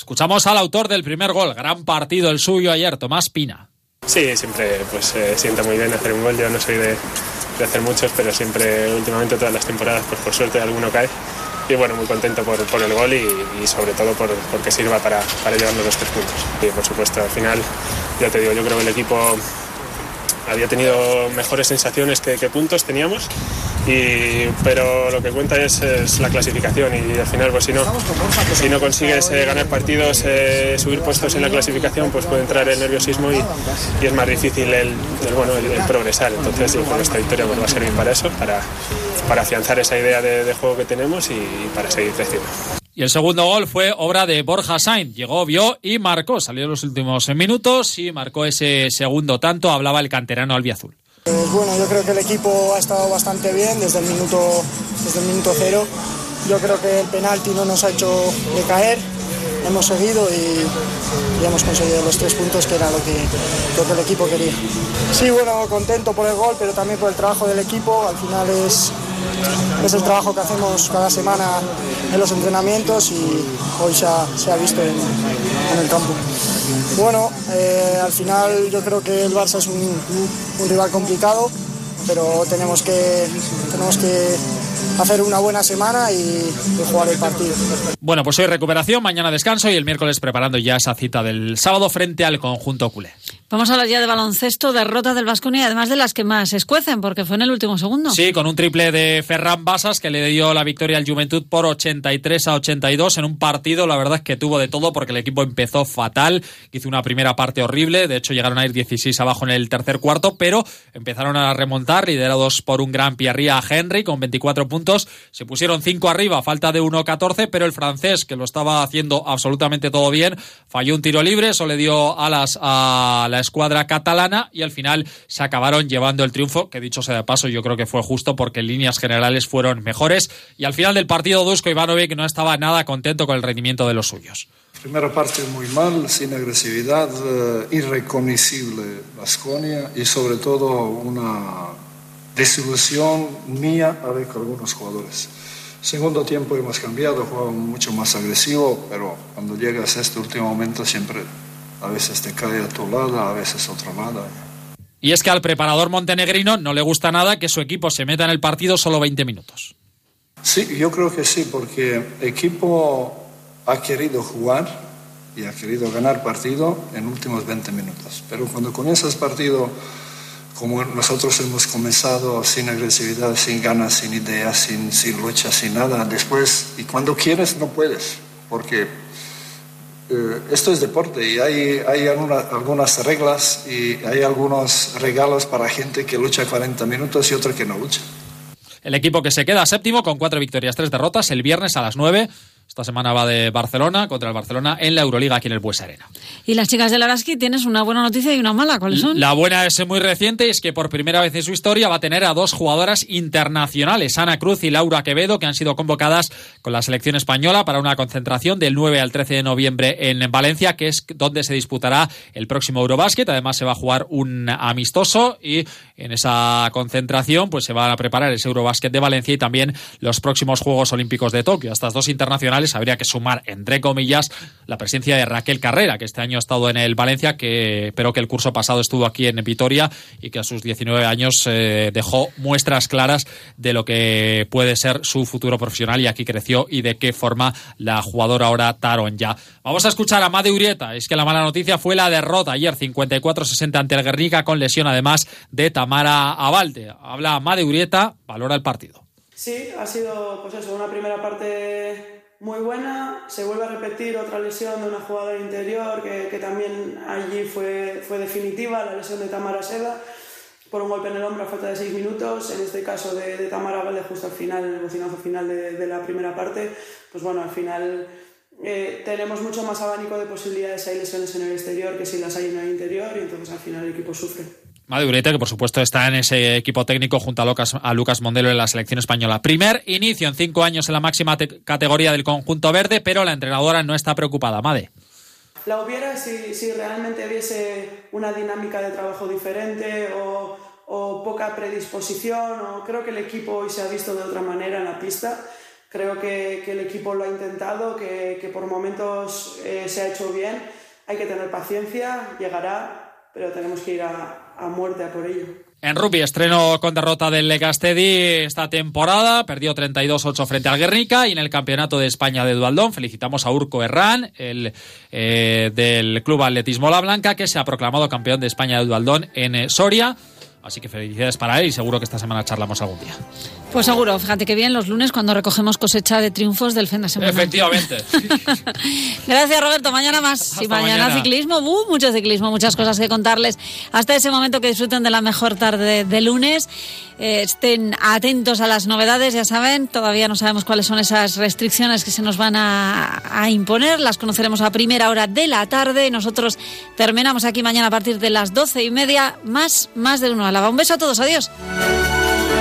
Escuchamos al autor del primer gol, gran partido el suyo ayer, Tomás Pina. Sí, siempre pues eh, muy bien hacer un gol. Yo no soy de, de, hacer muchos, pero siempre, últimamente, todas las temporadas, pues por suerte alguno cae y bueno, muy contento por, por el gol y, sobre todo por, porque sirva para, para llevarnos los tres puntos. Y por supuesto, al final, ya te digo, yo creo que el equipo había tenido mejores sensaciones que, puntos teníamos, y, pero lo que cuenta es, la clasificación y al final pues si no, si no consigues eh, ganar partidos, eh, subir puestos en la clasificación, pues puede entrar el nerviosismo y, es más difícil el, bueno, el, progresar. Entonces que esta victoria pues, va a servir para eso, para, para afianzar esa idea de, juego que tenemos y para seguir creciendo. Y el segundo gol fue obra de Borja Sainz. Llegó, vio y marcó. Salió en los últimos minutos y marcó ese segundo tanto. Hablaba el canterano albiazul. Pues bueno, yo creo que el equipo ha estado bastante bien desde el minuto, desde el minuto cero. Yo creo que el penalti no nos ha hecho decaer. Hemos seguido y, hemos conseguido los tres puntos que era lo que, lo que el equipo quería. Sí, bueno, contento por el gol, pero también por el trabajo del equipo. Al final es, es el trabajo que hacemos cada semana en los entrenamientos y hoy se ha, se ha visto en, el campo. Bueno, eh, al final yo creo que el Barça es un, un rival complicado, pero tenemos que, tenemos que hacer una buena semana y, jugar el partido. Bueno, pues hoy recuperación, mañana descanso y el miércoles preparando ya esa cita del sábado frente al conjunto culé. Vamos a hablar ya de baloncesto, derrota del Vasconia, además de las que más escuecen, porque fue en el último segundo. Sí, con un triple de Ferran Basas que le dio la victoria al Juventud por 83 a 82 en un partido, la verdad es que tuvo de todo porque el equipo empezó fatal, hizo una primera parte horrible, de hecho llegaron a ir 16 abajo en el tercer cuarto, pero empezaron a remontar, liderados por un gran Pierre a Henry con 24 puntos se pusieron 5 arriba, falta de 1-14, pero el francés, que lo estaba haciendo absolutamente todo bien, falló un tiro libre, eso le dio alas a la escuadra catalana y al final se acabaron llevando el triunfo, que dicho sea de paso, yo creo que fue justo porque en líneas generales fueron mejores. Y al final del partido, Dusko Ivanovic no estaba nada contento con el rendimiento de los suyos. Primera parte muy mal, sin agresividad, eh, irreconocible Vasconia y sobre todo una desilusión mía a ver con algunos jugadores. Segundo tiempo hemos cambiado, jugamos mucho más agresivo, pero cuando llegas a este último momento siempre a veces te cae a tu lado, a veces otro lado. Y es que al preparador montenegrino no le gusta nada que su equipo se meta en el partido solo 20 minutos. Sí, yo creo que sí, porque el equipo ha querido jugar y ha querido ganar partido en últimos 20 minutos. Pero cuando comienzas partido como nosotros hemos comenzado sin agresividad, sin ganas, sin ideas, sin, sin lucha, sin nada, después, y cuando quieres no puedes, porque eh, esto es deporte y hay, hay algunas reglas y hay algunos regalos para gente que lucha 40 minutos y otra que no lucha. El equipo que se queda séptimo con cuatro victorias, tres derrotas, el viernes a las 9 Esta semana va de Barcelona contra el Barcelona en la Euroliga aquí en el Bues Arena. Y las chicas del Araski tienes una buena noticia y una mala. ¿Cuáles son? La buena es muy reciente, es que por primera vez en su historia va a tener a dos jugadoras internacionales, Ana Cruz y Laura Quevedo, que han sido convocadas con la selección española para una concentración del 9 al 13 de noviembre en Valencia, que es donde se disputará el próximo Eurobásquet. Además se va a jugar un amistoso y en esa concentración pues se van a preparar ese Eurobásquet de Valencia y también los próximos Juegos Olímpicos de Tokio. Estas dos internacionales habría que sumar, entre comillas, la presencia de Raquel Carrera, que este año ha estado en el Valencia, que pero que el curso pasado estuvo aquí en Vitoria y que a sus 19 años eh, dejó muestras claras de lo que puede ser su futuro profesional y aquí creció y de qué forma la jugadora ahora Taron ya. Vamos a escuchar a Made Urieta. Es que la mala noticia fue la derrota ayer 54-60 ante el Guernica con lesión además de Tamara Abalde. Habla Made Urieta, valora el partido. Sí, ha sido pues eso, una primera parte muy buena. Se vuelve a repetir otra lesión de una jugadora interior que, que también allí fue, fue definitiva, la lesión de Tamara Seda, por un golpe en el hombro a falta de seis minutos. En este caso de, Tamara Valde, justo al final, el bocinazo final de, de la primera parte. Pues bueno, al final eh, tenemos mucho más abanico de posibilidades. Hay lesiones en el exterior que si las hay en el interior y entonces al final el equipo sufre. Madurete, que por supuesto está en ese equipo técnico junto a Lucas, a Lucas Mondelo en la selección española. Primer inicio en cinco años en la máxima categoría del conjunto verde, pero la entrenadora no está preocupada. Made. La hubiera si, si realmente hubiese una dinámica de trabajo diferente o, o, poca predisposición. O creo que el equipo hoy se ha visto de otra manera en la pista. Creo que, que el equipo lo ha intentado, que, que por momentos eh, se ha hecho bien. Hay que tener paciencia, llegará, pero tenemos que ir a, En rugby, estreno con derrota del Legastedi esta temporada, perdió 32-8 frente al Guernica y en el Campeonato de España de Dualdón felicitamos a Urco Herrán, el eh, del Club Atletismo La Blanca, que se ha proclamado campeón de España de Dualdón en eh, Soria. Así que felicidades para él y seguro que esta semana charlamos algún día. Pues seguro, fíjate que bien los lunes cuando recogemos cosecha de triunfos del fin de semana. Efectivamente. Gracias Roberto, mañana más. Hasta y mañana, mañana. ciclismo, uh, mucho ciclismo, muchas cosas que contarles. Hasta ese momento que disfruten de la mejor tarde de lunes. Eh, estén atentos a las novedades, ya saben, todavía no sabemos cuáles son esas restricciones que se nos van a, a imponer, las conoceremos a primera hora de la tarde. Nosotros terminamos aquí mañana a partir de las doce y media, más, más del uno. Alaba. Un beso a todos, adiós.